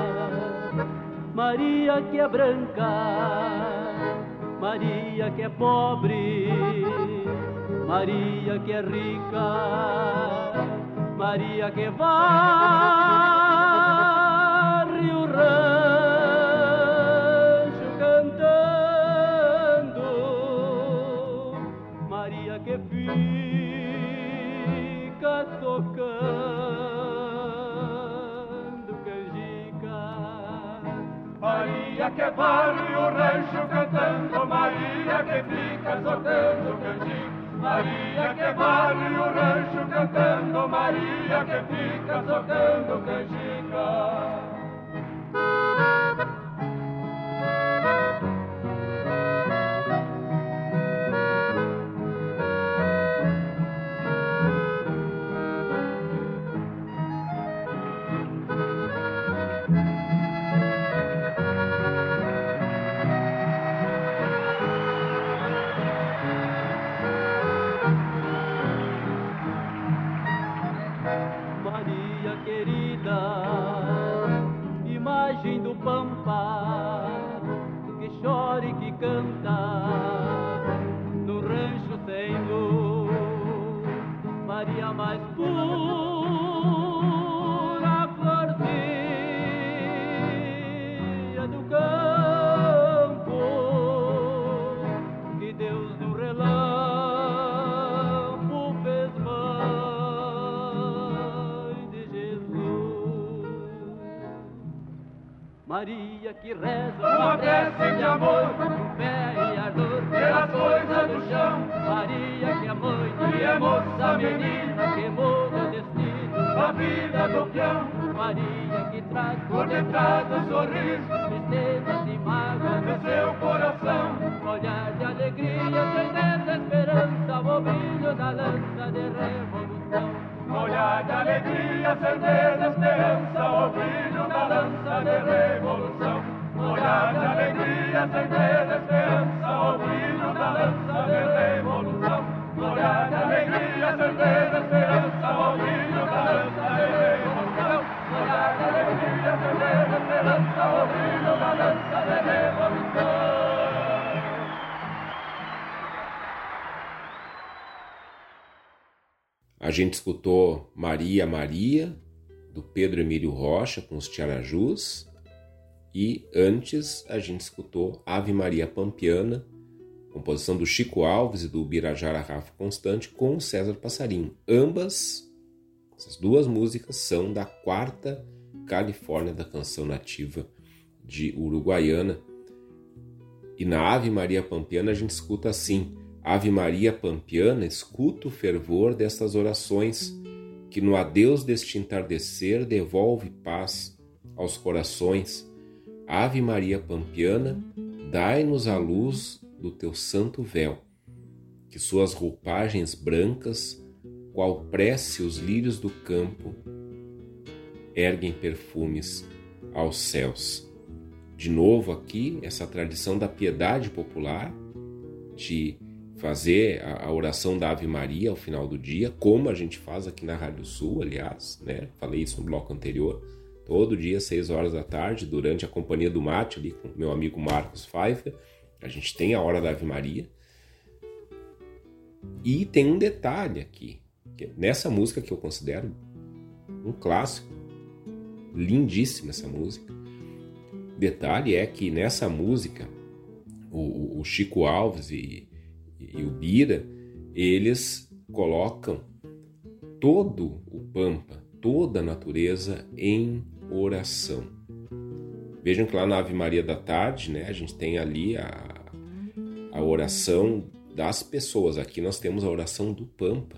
Maria que é branca, Maria que é pobre, Maria que é rica, Maria que varre que varre o rancho cantando, Maria que fica tocando canjica. Maria que varre o rancho cantando, Maria que fica tocando canjica. Que reza uma prece de amor, com fé e ardor pelas coisas do chão. Maria que é mãe e é moça menina que muda o destino da vida do peão. Maria que traz por detrás do sorriso tristezas e mágoas no seu coração. Olhar de alegria, certeza, esperança, o brilho da lança de revolução. Olhar de alegria, certeza, esperança, o brilho da lança de revolução. Olhar de alegria, certeza, esperança, o brilho da lança de revolução. Olhar de alegria, certeza, esperança, o brilho da lança de revolução. Olhar de alegria, certeza, esperança, o brilho da lança de revolução. A gente escutou Maria Maria, do Pedro Emílio Rocha, com os Tiarajus. E antes a gente escutou Ave Maria Pampiana, composição do Chico Alves e do Birajara Rafa Constante, com o César Passarinho. Ambas, essas duas músicas, são da quarta Califórnia da Canção Nativa de Uruguaiana. E na Ave Maria Pampiana a gente escuta assim: Ave Maria Pampiana, escuta o fervor destas orações, que no adeus deste entardecer devolve paz aos corações. Ave Maria Pampiana, dai-nos a luz do teu santo véu, que suas roupagens brancas, qual prece os lírios do campo, erguem perfumes aos céus. De novo aqui, essa tradição da piedade popular, de fazer a, oração da Ave Maria ao final do dia, como a gente faz aqui na Rádio Sul, aliás, né? Falei isso no bloco anterior. Todo dia, seis horas da tarde, durante a companhia do mate ali com meu amigo Marcos Pfeiffer, a gente tem a hora da Ave Maria. E tem um detalhe aqui, que nessa música que eu considero um clássico, lindíssima essa música. Detalhe é que nessa música o, o Chico Alves e, e o Bira, eles colocam todo o Pampa, toda a natureza em oração. Vejam que lá na Ave Maria da Tarde, né, a gente tem ali a, a oração das pessoas. Aqui nós temos a oração do Pampa.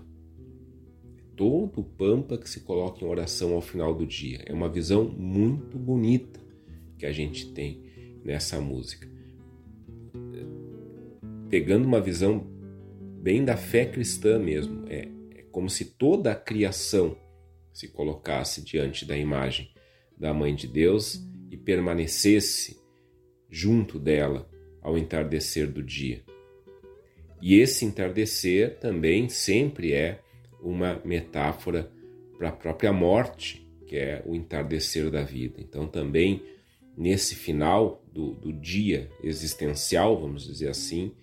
todo o Pampa que se coloca em oração ao final do dia. É uma visão muito bonita que a gente tem nessa música. Pegando uma visão bem da fé cristã mesmo, é, é como se toda a criação se colocasse diante da imagem da Mãe de Deus e permanecesse junto dela ao entardecer do dia. E esse entardecer também sempre é uma metáfora para a própria morte, que é o entardecer da vida. Então, também nesse final do, do dia existencial, vamos dizer assim,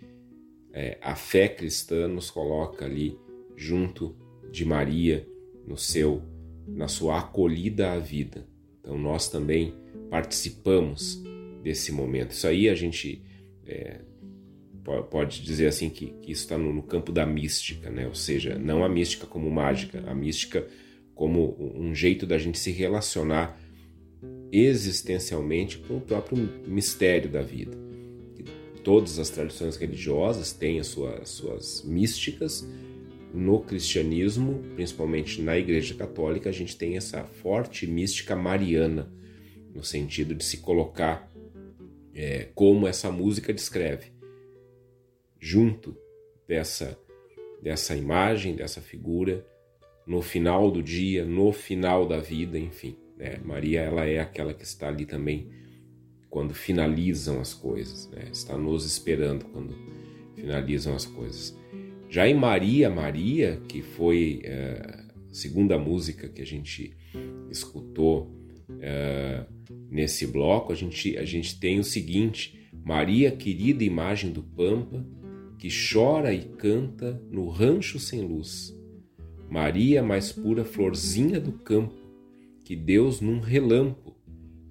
é, a fé cristã nos coloca ali junto de Maria no seu na sua acolhida à vida. Então nós também participamos desse momento. Isso aí a gente é, pode dizer assim que, que isso está no, no, campo da mística, né? Ou seja, não a mística como mágica, a mística como um jeito da gente se relacionar existencialmente com o próprio mistério da vida. Todas as tradições religiosas têm as suas, suas místicas. No cristianismo, principalmente na Igreja Católica, a gente tem essa forte mística mariana, no sentido de se colocar é, como essa música descreve junto dessa, dessa imagem, dessa figura, no final do dia, no final da vida, enfim. Né? Maria ela é aquela que está ali também quando finalizam as coisas, né? está nos esperando quando finalizam as coisas. Já em Maria, Maria, que foi é, a segunda música que a gente escutou é, nesse bloco, a gente, a gente tem o seguinte: Maria, querida imagem do Pampa, que chora e canta no rancho sem luz. Maria, mais pura florzinha do campo, que Deus num relampo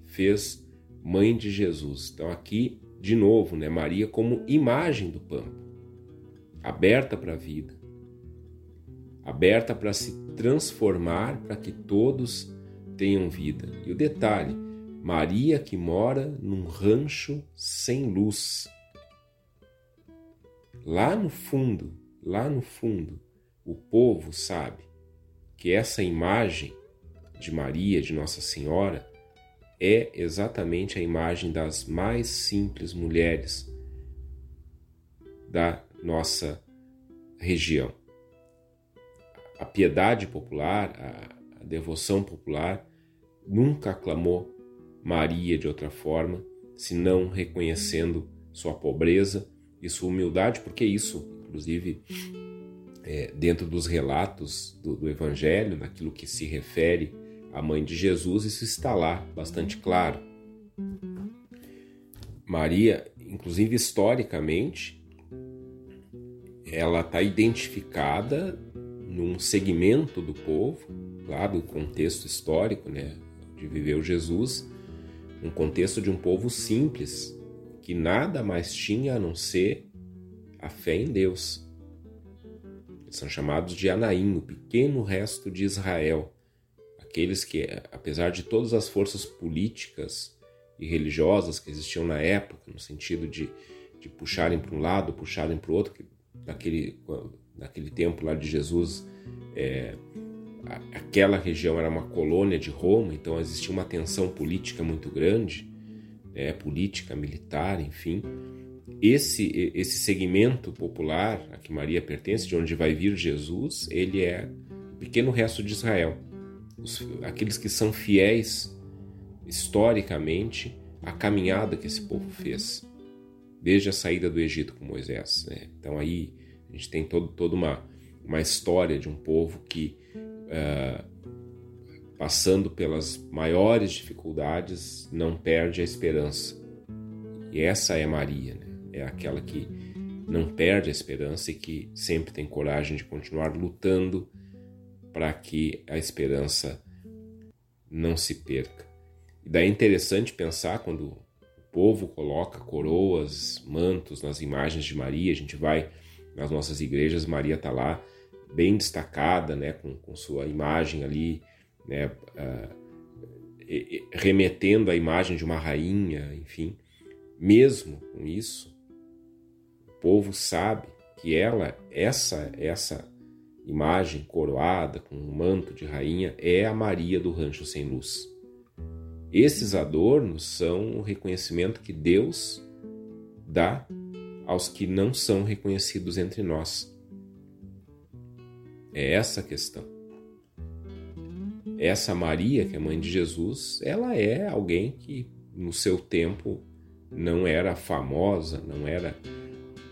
fez mãe de Jesus. Então aqui, de novo, né, Maria como imagem do pampo, aberta para a vida, aberta para se transformar para que todos tenham vida. E o detalhe, Maria que mora num rancho sem luz. Lá no fundo, lá no fundo, o povo sabe que essa imagem de Maria, de Nossa Senhora, é exatamente a imagem das mais simples mulheres da nossa região. A piedade popular, a, devoção popular, nunca aclamou Maria de outra forma, senão reconhecendo sua pobreza e sua humildade, porque isso, inclusive, é, dentro dos relatos do, do Evangelho, naquilo que se refere à mãe de Jesus, isso está lá bastante claro. Maria, inclusive historicamente, ela está identificada num segmento do povo, claro, do contexto histórico, né, de viveu Jesus, um contexto de um povo simples, que nada mais tinha a não ser a fé em Deus. Eles são chamados de Anaim, o pequeno resto de Israel, aqueles que, apesar de todas as forças políticas e religiosas que existiam na época, no sentido de, de puxarem para um lado, puxarem para o outro, que naquele, naquele tempo lá de Jesus, é, aquela região era uma colônia de Roma, então existia uma tensão política muito grande é, política, militar, enfim. Esse, esse segmento popular a que Maria pertence, de onde vai vir Jesus, ele é o pequeno resto de Israel. Os, aqueles que são fiéis historicamente à caminhada que esse povo fez, desde a saída do Egito com Moisés. Né? Então aí a gente tem todo, toda uma, uma história de um povo que uh, passando pelas maiores dificuldades, não perde a esperança. E essa é Maria, né? é aquela que não perde a esperança e que sempre tem coragem de continuar lutando para que a esperança não se perca. E daí é interessante pensar quando o povo coloca coroas, mantos nas imagens de Maria, a gente vai nas nossas igrejas, Maria está lá bem destacada, né, com, com sua imagem ali né, uh, remetendo à imagem de uma rainha, enfim. Mesmo com isso, o povo sabe que ela, essa, essa imagem coroada com um manto de rainha é a Maria do Rancho Sem Luz. Esses adornos são o reconhecimento que Deus dá aos que não são reconhecidos entre nós. É essa a questão. Essa Maria, que é mãe de Jesus, ela é alguém que no seu tempo não era famosa, não era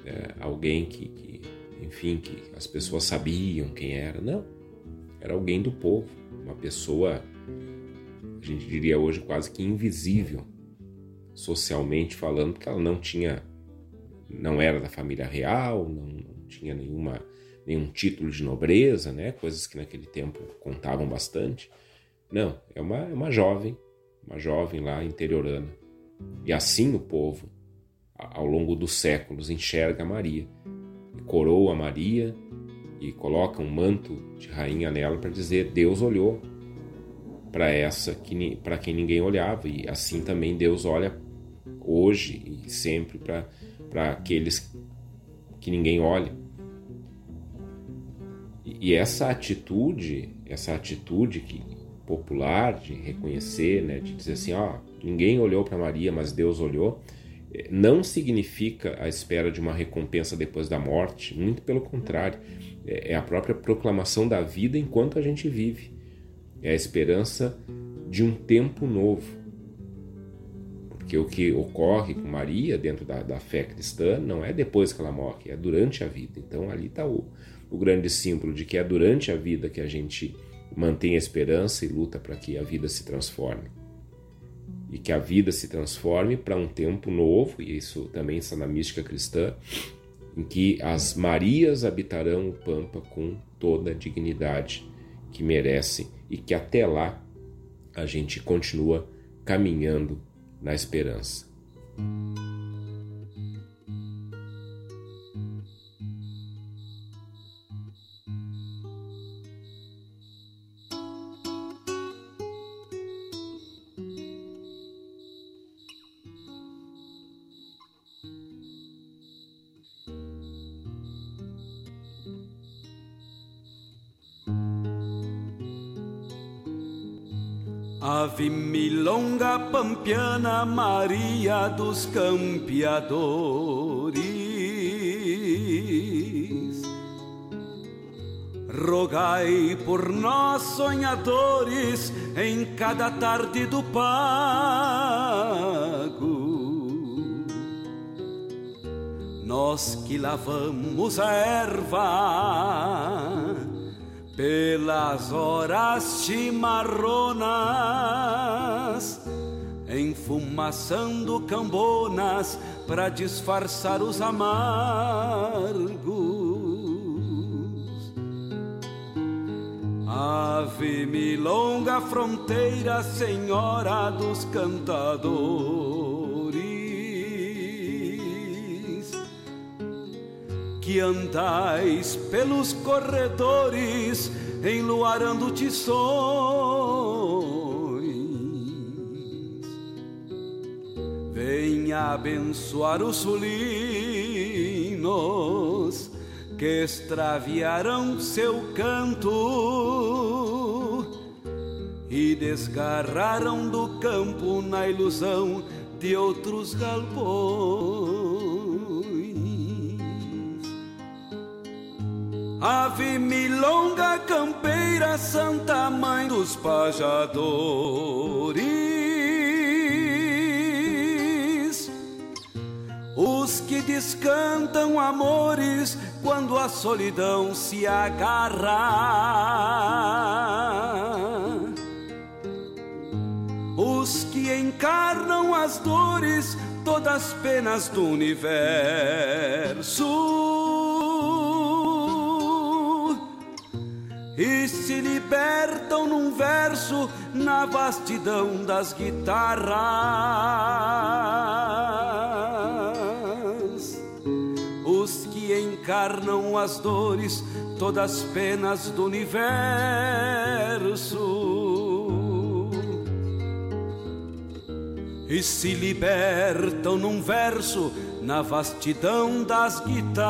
é, alguém que, que, enfim, que as pessoas sabiam quem era. Não. Era alguém do povo, uma pessoa, a gente diria hoje quase que invisível, socialmente falando, porque ela não tinha não era da família real, não, não tinha nenhuma, nenhum título de nobreza, né? coisas que naquele tempo contavam bastante. Não, é uma, é uma jovem, uma jovem lá interiorana. E assim o povo, ao longo dos séculos, enxerga Maria. E coroa Maria e coloca um manto de rainha nela para dizer: Deus olhou para essa que para quem ninguém olhava e assim também Deus olha hoje e sempre para para aqueles que ninguém olha. E essa atitude, essa atitude que popular de reconhecer, né, de dizer assim, ó, ninguém olhou para Maria, mas Deus olhou, eh, não significa a espera de uma recompensa depois da morte, muito pelo contrário, é, é a própria proclamação da vida enquanto a gente vive, é a esperança de um tempo novo, porque o que ocorre com Maria dentro da, da fé cristã não é depois que ela morre, é durante a vida. Então ali está o, o grande símbolo de que é durante a vida que a gente mantém a esperança e luta para que a vida se transforme. E que a vida se transforme para um tempo novo, e isso também está na mística cristã, em que as Marias habitarão o Pampa com toda a dignidade que merecem e que até lá a gente continua caminhando na esperança. Ave milonga pampiana Maria dos campeadores. Rogai por nós sonhadores em cada tarde do pago. Nós que lavamos a erva pelas horas chimarronas, enfumaçando cambonas para disfarçar os amargos. Ave milonga fronteira, senhora dos cantadores, que andais pelos corredores enluarando tições. Venha abençoar os sulinos que extraviaram seu canto e desgarraram do campo na ilusão de outros galpões. Ave milonga campeira, Santa Mãe dos pajadores, os que descantam amores quando a solidão se agarra, os que encarnam as dores, todas as penas do universo e se libertam num verso na vastidão das guitarras. Os que encarnam as dores, todas as penas do universo. E se libertam num verso na vastidão das guitarras.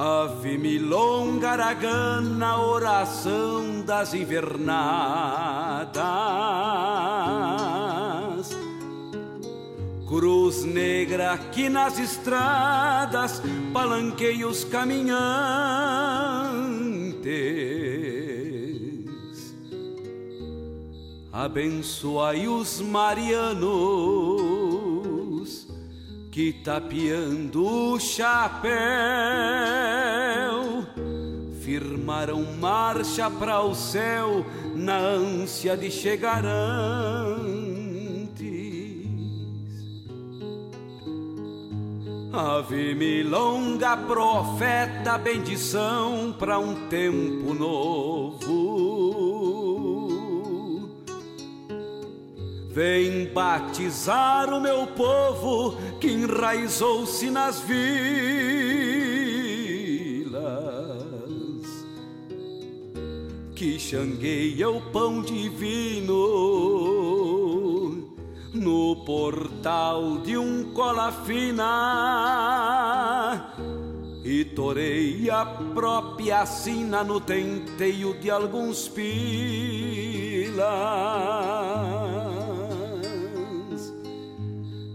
Ave milonga aragana, oração das invernadas. Cruz negra que nas estradas palanqueia os caminhantes. Abençoai os marianos que tapeando o chapéu firmaram marcha para o céu na ânsia de chegar antes. Ave milonga, profeta, bendição para um tempo novo Vem batizar o meu povo que enraizou-se nas vilas, que xangueia o pão divino no portal de um cola fina e torei a própria sina no tenteio de alguns pilas.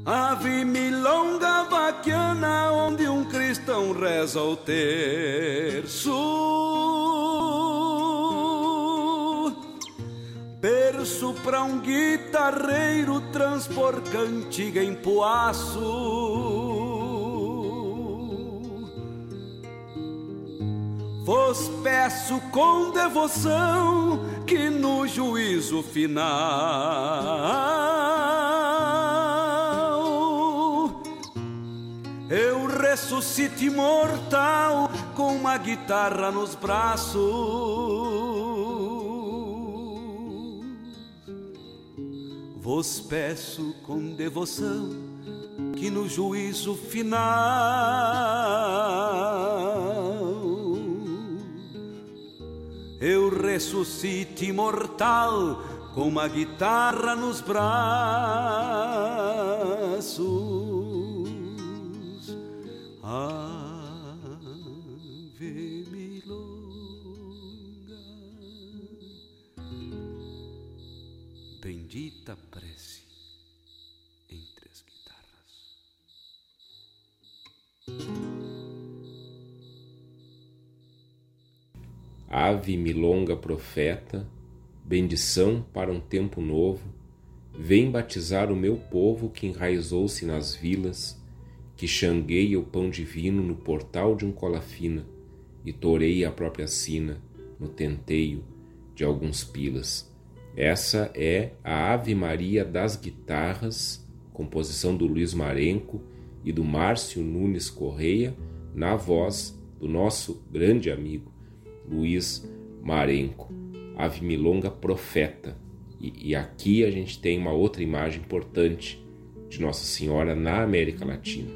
Ave milonga vaquiana, onde um cristão reza o terço. Berço pra um guitarreiro transpor cantiga em poaço. Vos peço com devoção que no juízo final ressuscite imortal com uma guitarra nos braços. Vos peço com devoção que no juízo final eu ressuscite imortal com uma guitarra nos braços. Ave milonga profeta, bendição para um tempo novo, vem batizar o meu povo que enraizou-se nas vilas que xangueia o pão divino no portal de um cola fina e toreia a própria sina no tenteio de alguns pilas. Essa é a Ave Maria das Guitarras, composição do Luiz Marenco e do Márcio Nunes Correia, na voz do nosso grande amigo Luiz Marenco. Ave Milonga Profeta. E, e aqui a gente tem uma outra imagem importante de Nossa Senhora na América Latina.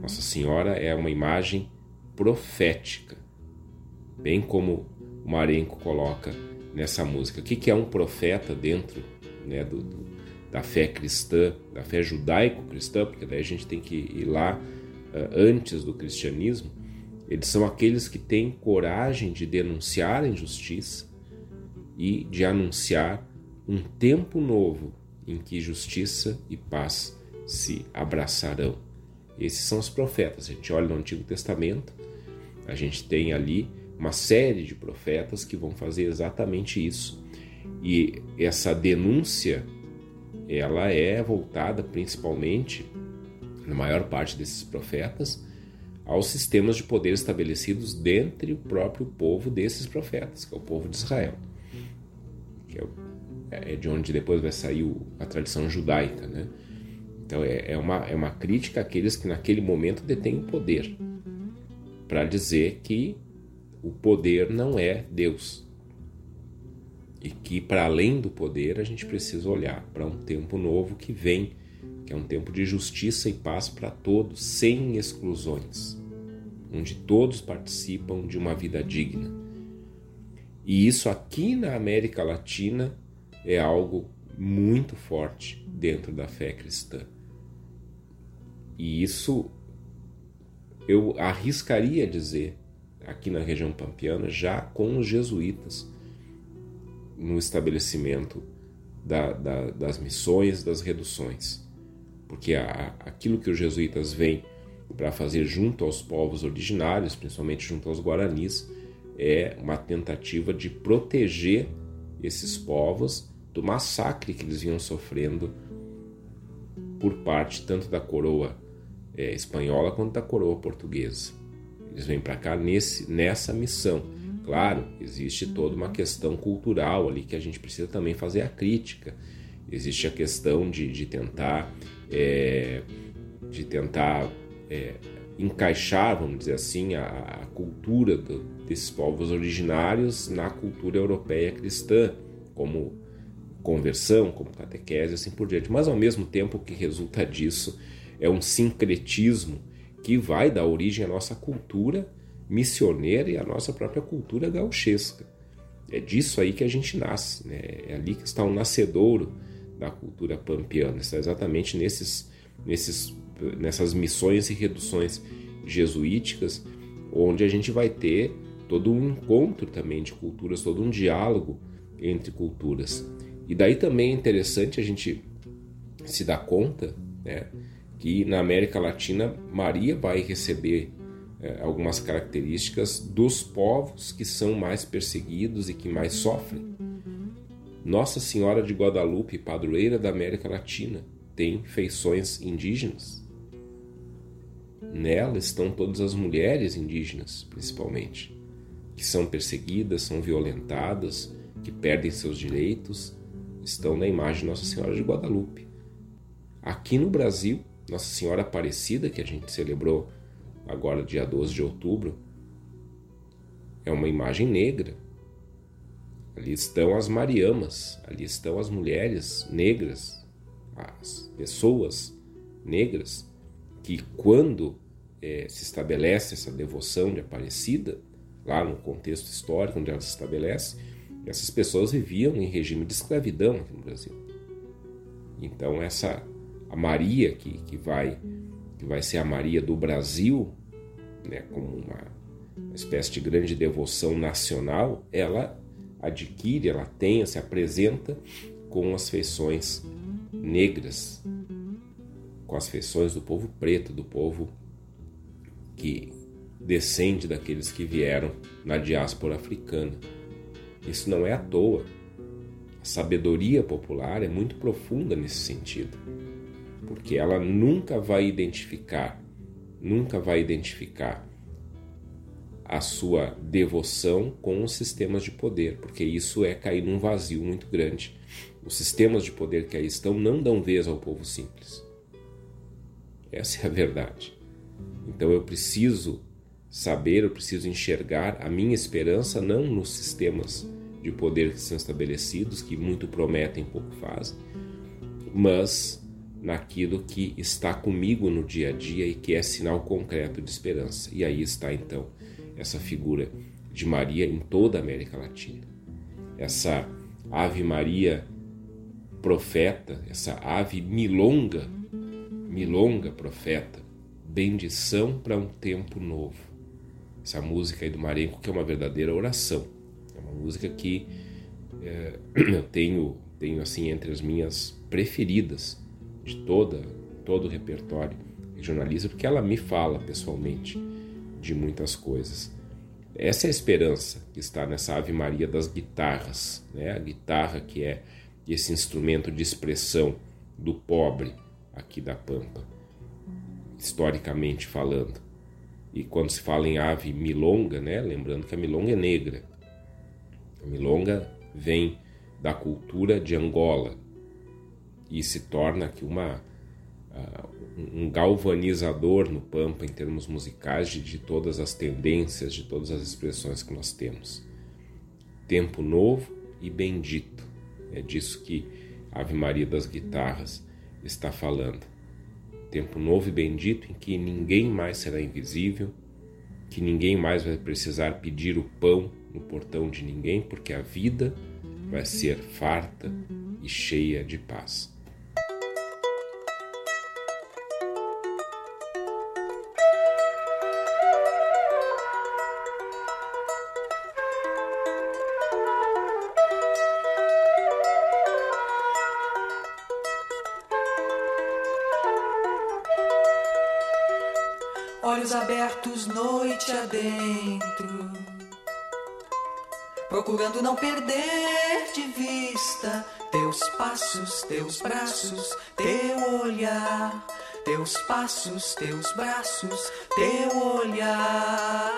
Nossa Senhora é uma imagem profética, bem como o Marenco coloca nessa música. O que é um profeta dentro né, do, do, da fé cristã, da fé judaico-cristã, porque daí a gente tem que ir lá uh, antes do cristianismo. Eles são aqueles que têm coragem de denunciar a injustiça e de anunciar um tempo novo em que justiça e paz se abraçarão. Esses são os profetas. A gente olha no Antigo Testamento, a gente tem ali uma série de profetas que vão fazer exatamente isso. E essa denúncia, ela é voltada principalmente, na maior parte desses profetas, aos sistemas de poder estabelecidos dentre o próprio povo desses profetas, que é o povo de Israel. Que é, é de onde depois vai sair a tradição judaica, né? Então é, é, uma, é uma crítica àqueles que naquele momento detêm o poder, para dizer que o poder não é Deus. E que para além do poder a gente precisa olhar para um tempo novo que vem, que é um tempo de justiça e paz para todos, sem exclusões, onde todos participam de uma vida digna. E isso aqui na América Latina é algo muito forte dentro da fé cristã. E isso eu arriscaria dizer, aqui na região pampiana, já com os jesuítas no estabelecimento da, da, das missões, das reduções. Porque a, aquilo que os jesuítas vêm para fazer junto aos povos originários, principalmente junto aos guaranis, é uma tentativa de proteger esses povos do massacre que eles vinham sofrendo por parte tanto da coroa é, espanhola quanto da coroa portuguesa. Eles vêm para cá nesse, nessa missão. Claro, existe toda uma questão cultural ali que a gente precisa também fazer a crítica. Existe a questão de, de tentar é, de tentar é, encaixar, vamos dizer assim, a, a cultura do, desses povos originários na cultura europeia cristã, como conversão, como catequese, assim por diante. Mas ao mesmo tempo o que resulta disso é um sincretismo que vai dar origem à nossa cultura missioneira e à nossa própria cultura gauchesca. É disso aí que a gente nasce, né? é ali que está o nascedouro da cultura pampiana, está exatamente nesses, nesses, nessas missões e reduções jesuíticas, onde a gente vai ter todo um encontro também de culturas, todo um diálogo entre culturas. E daí também é interessante a gente se dar conta né, que na América Latina Maria vai receber é, algumas características dos povos que são mais perseguidos e que mais sofrem. Nossa Senhora de Guadalupe, padroeira da América Latina, tem feições indígenas. Nela estão todas as mulheres indígenas, principalmente, que são perseguidas, são violentadas, que perdem seus direitos estão na imagem de Nossa Senhora de Guadalupe. Aqui no Brasil, Nossa Senhora Aparecida, que a gente celebrou agora dia 12 de outubro, é uma imagem negra. Ali estão as Mariamas, ali estão as mulheres negras, as pessoas negras, que quando é, se estabelece essa devoção de Aparecida, lá no contexto histórico onde ela se estabelece, essas pessoas viviam em regime de escravidão aqui no Brasil. Então essa a Maria que, que vai que vai ser a Maria do Brasil, né, como uma, uma espécie de grande devoção nacional, ela adquire, ela tem, se apresenta com as feições negras, com as feições do povo preto, do povo que descende daqueles que vieram na diáspora africana. Isso não é à toa. A sabedoria popular é muito profunda nesse sentido, porque ela nunca vai identificar, nunca vai identificar a sua devoção com os sistemas de poder, porque isso é cair num vazio muito grande. Os sistemas de poder que aí estão não dão vez ao povo simples. Essa é a verdade. Então eu preciso saber, eu preciso enxergar a minha esperança não nos sistemas de poder que são estabelecidos, que muito prometem, pouco fazem, mas naquilo que está comigo no dia a dia e que é sinal concreto de esperança. E aí está então essa figura de Maria em toda a América Latina. Essa Ave Maria profeta, essa ave milonga, milonga profeta, bendição para um tempo novo essa música aí do Marenco, que é uma verdadeira oração. É uma música que é, eu tenho, tenho assim entre as minhas preferidas de toda todo o repertório regionalista, porque ela me fala pessoalmente de muitas coisas. Essa é a esperança que está nessa Ave Maria das guitarras, né? A guitarra que é esse instrumento de expressão do pobre aqui da Pampa, historicamente falando. E quando se fala em ave milonga, né, lembrando que a milonga é negra. A milonga vem da cultura de Angola e se torna aqui uma, uh, um galvanizador no Pampa em termos musicais de, de todas as tendências, de todas as expressões que nós temos. Tempo novo e bendito. É disso que Ave Maria das Guitarras está falando tempo novo e bendito em que ninguém mais será invisível, que ninguém mais vai precisar pedir o pão no portão de ninguém, porque a vida vai ser farta e cheia de paz. Procurando não perder de vista teus passos, teus braços, teu olhar, teus passos, teus braços, teu olhar.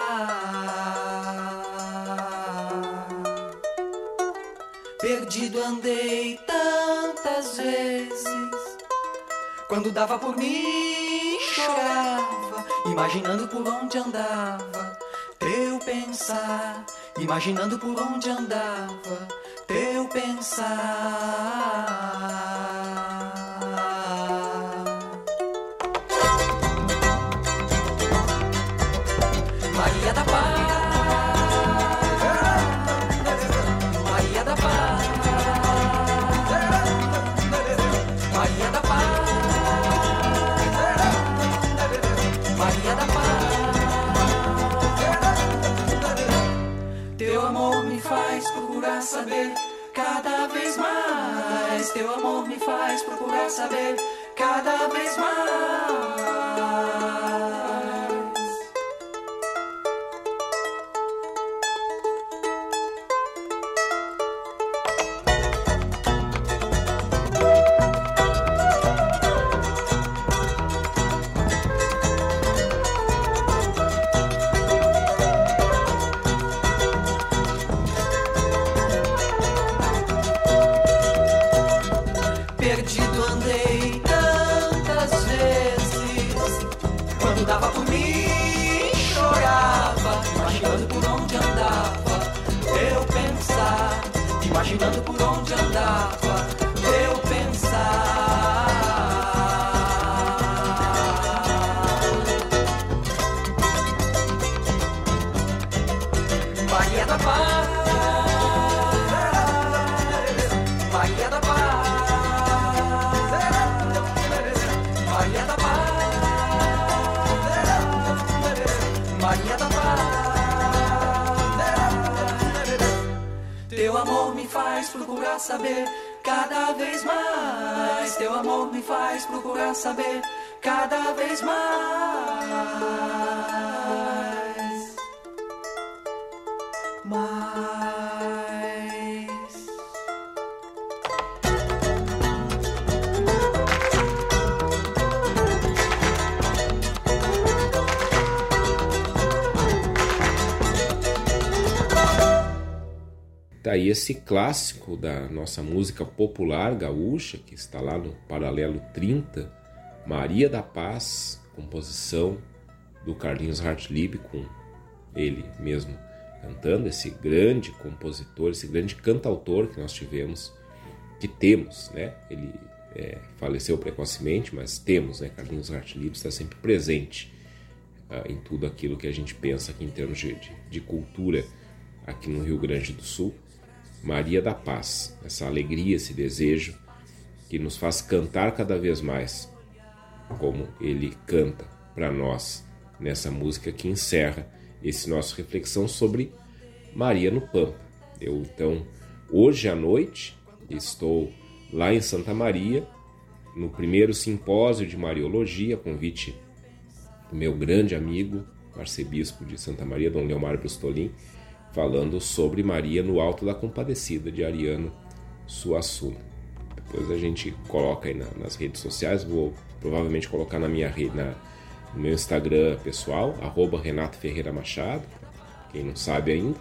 Perdido andei tantas vezes, quando dava por mim chorava, imaginando por onde andava, teu pensar, imaginando por onde andava, teu pensar. Teu amor me faz procurar saber cada vez mais. Teu amor me faz procurar saber cada vez mais. Teu amor me faz procurar saber cada vez mais. Mais. Aí esse clássico da nossa música popular gaúcha, que está lá no paralelo 30, Maria da Paz, composição do Carlinhos Hartlib, com ele mesmo cantando, esse grande compositor, esse grande cantautor que nós tivemos, que temos, né? Ele é, faleceu precocemente, mas temos, né? Carlinhos Hartlib está sempre presente ah, em tudo aquilo que a gente pensa aqui em termos de, de, de cultura aqui no Rio Grande do Sul. Maria da Paz, essa alegria, esse desejo que nos faz cantar cada vez mais, como ele canta para nós nessa música que encerra esse nosso reflexão sobre Maria no Pampa. Eu então hoje à noite estou lá em Santa Maria no primeiro simpósio de Mariologia, convite do meu grande amigo, arcebispo de Santa Maria, Dom Leomar Brustolin, falando sobre Maria no Alto da Compadecida de Ariano Suassuna. Depois a gente coloca aí na, nas redes sociais, vou provavelmente colocar na minha rede, na, no meu Instagram pessoal, arroba Renato Ferreira Machado, quem não sabe ainda,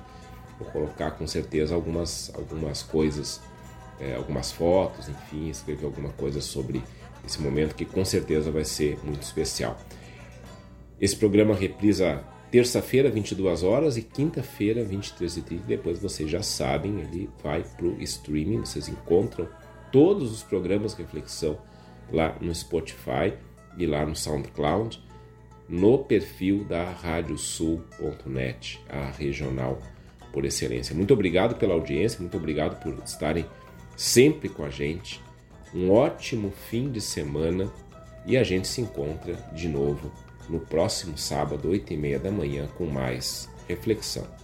vou colocar com certeza algumas, algumas coisas, é, algumas fotos, enfim, escrever alguma coisa sobre esse momento que com certeza vai ser muito especial. Esse programa reprisa terça-feira, 22 horas e quinta-feira, 23h30. Depois vocês já sabem, ele vai para o streaming. Vocês encontram todos os programas reflexão lá no Spotify e lá no SoundCloud, no perfil da radiosul.net, a regional por excelência. Muito obrigado pela audiência, muito obrigado por estarem sempre com a gente. Um ótimo fim de semana e a gente se encontra de novo no próximo sábado, 8 e meia da manhã, com mais reflexão.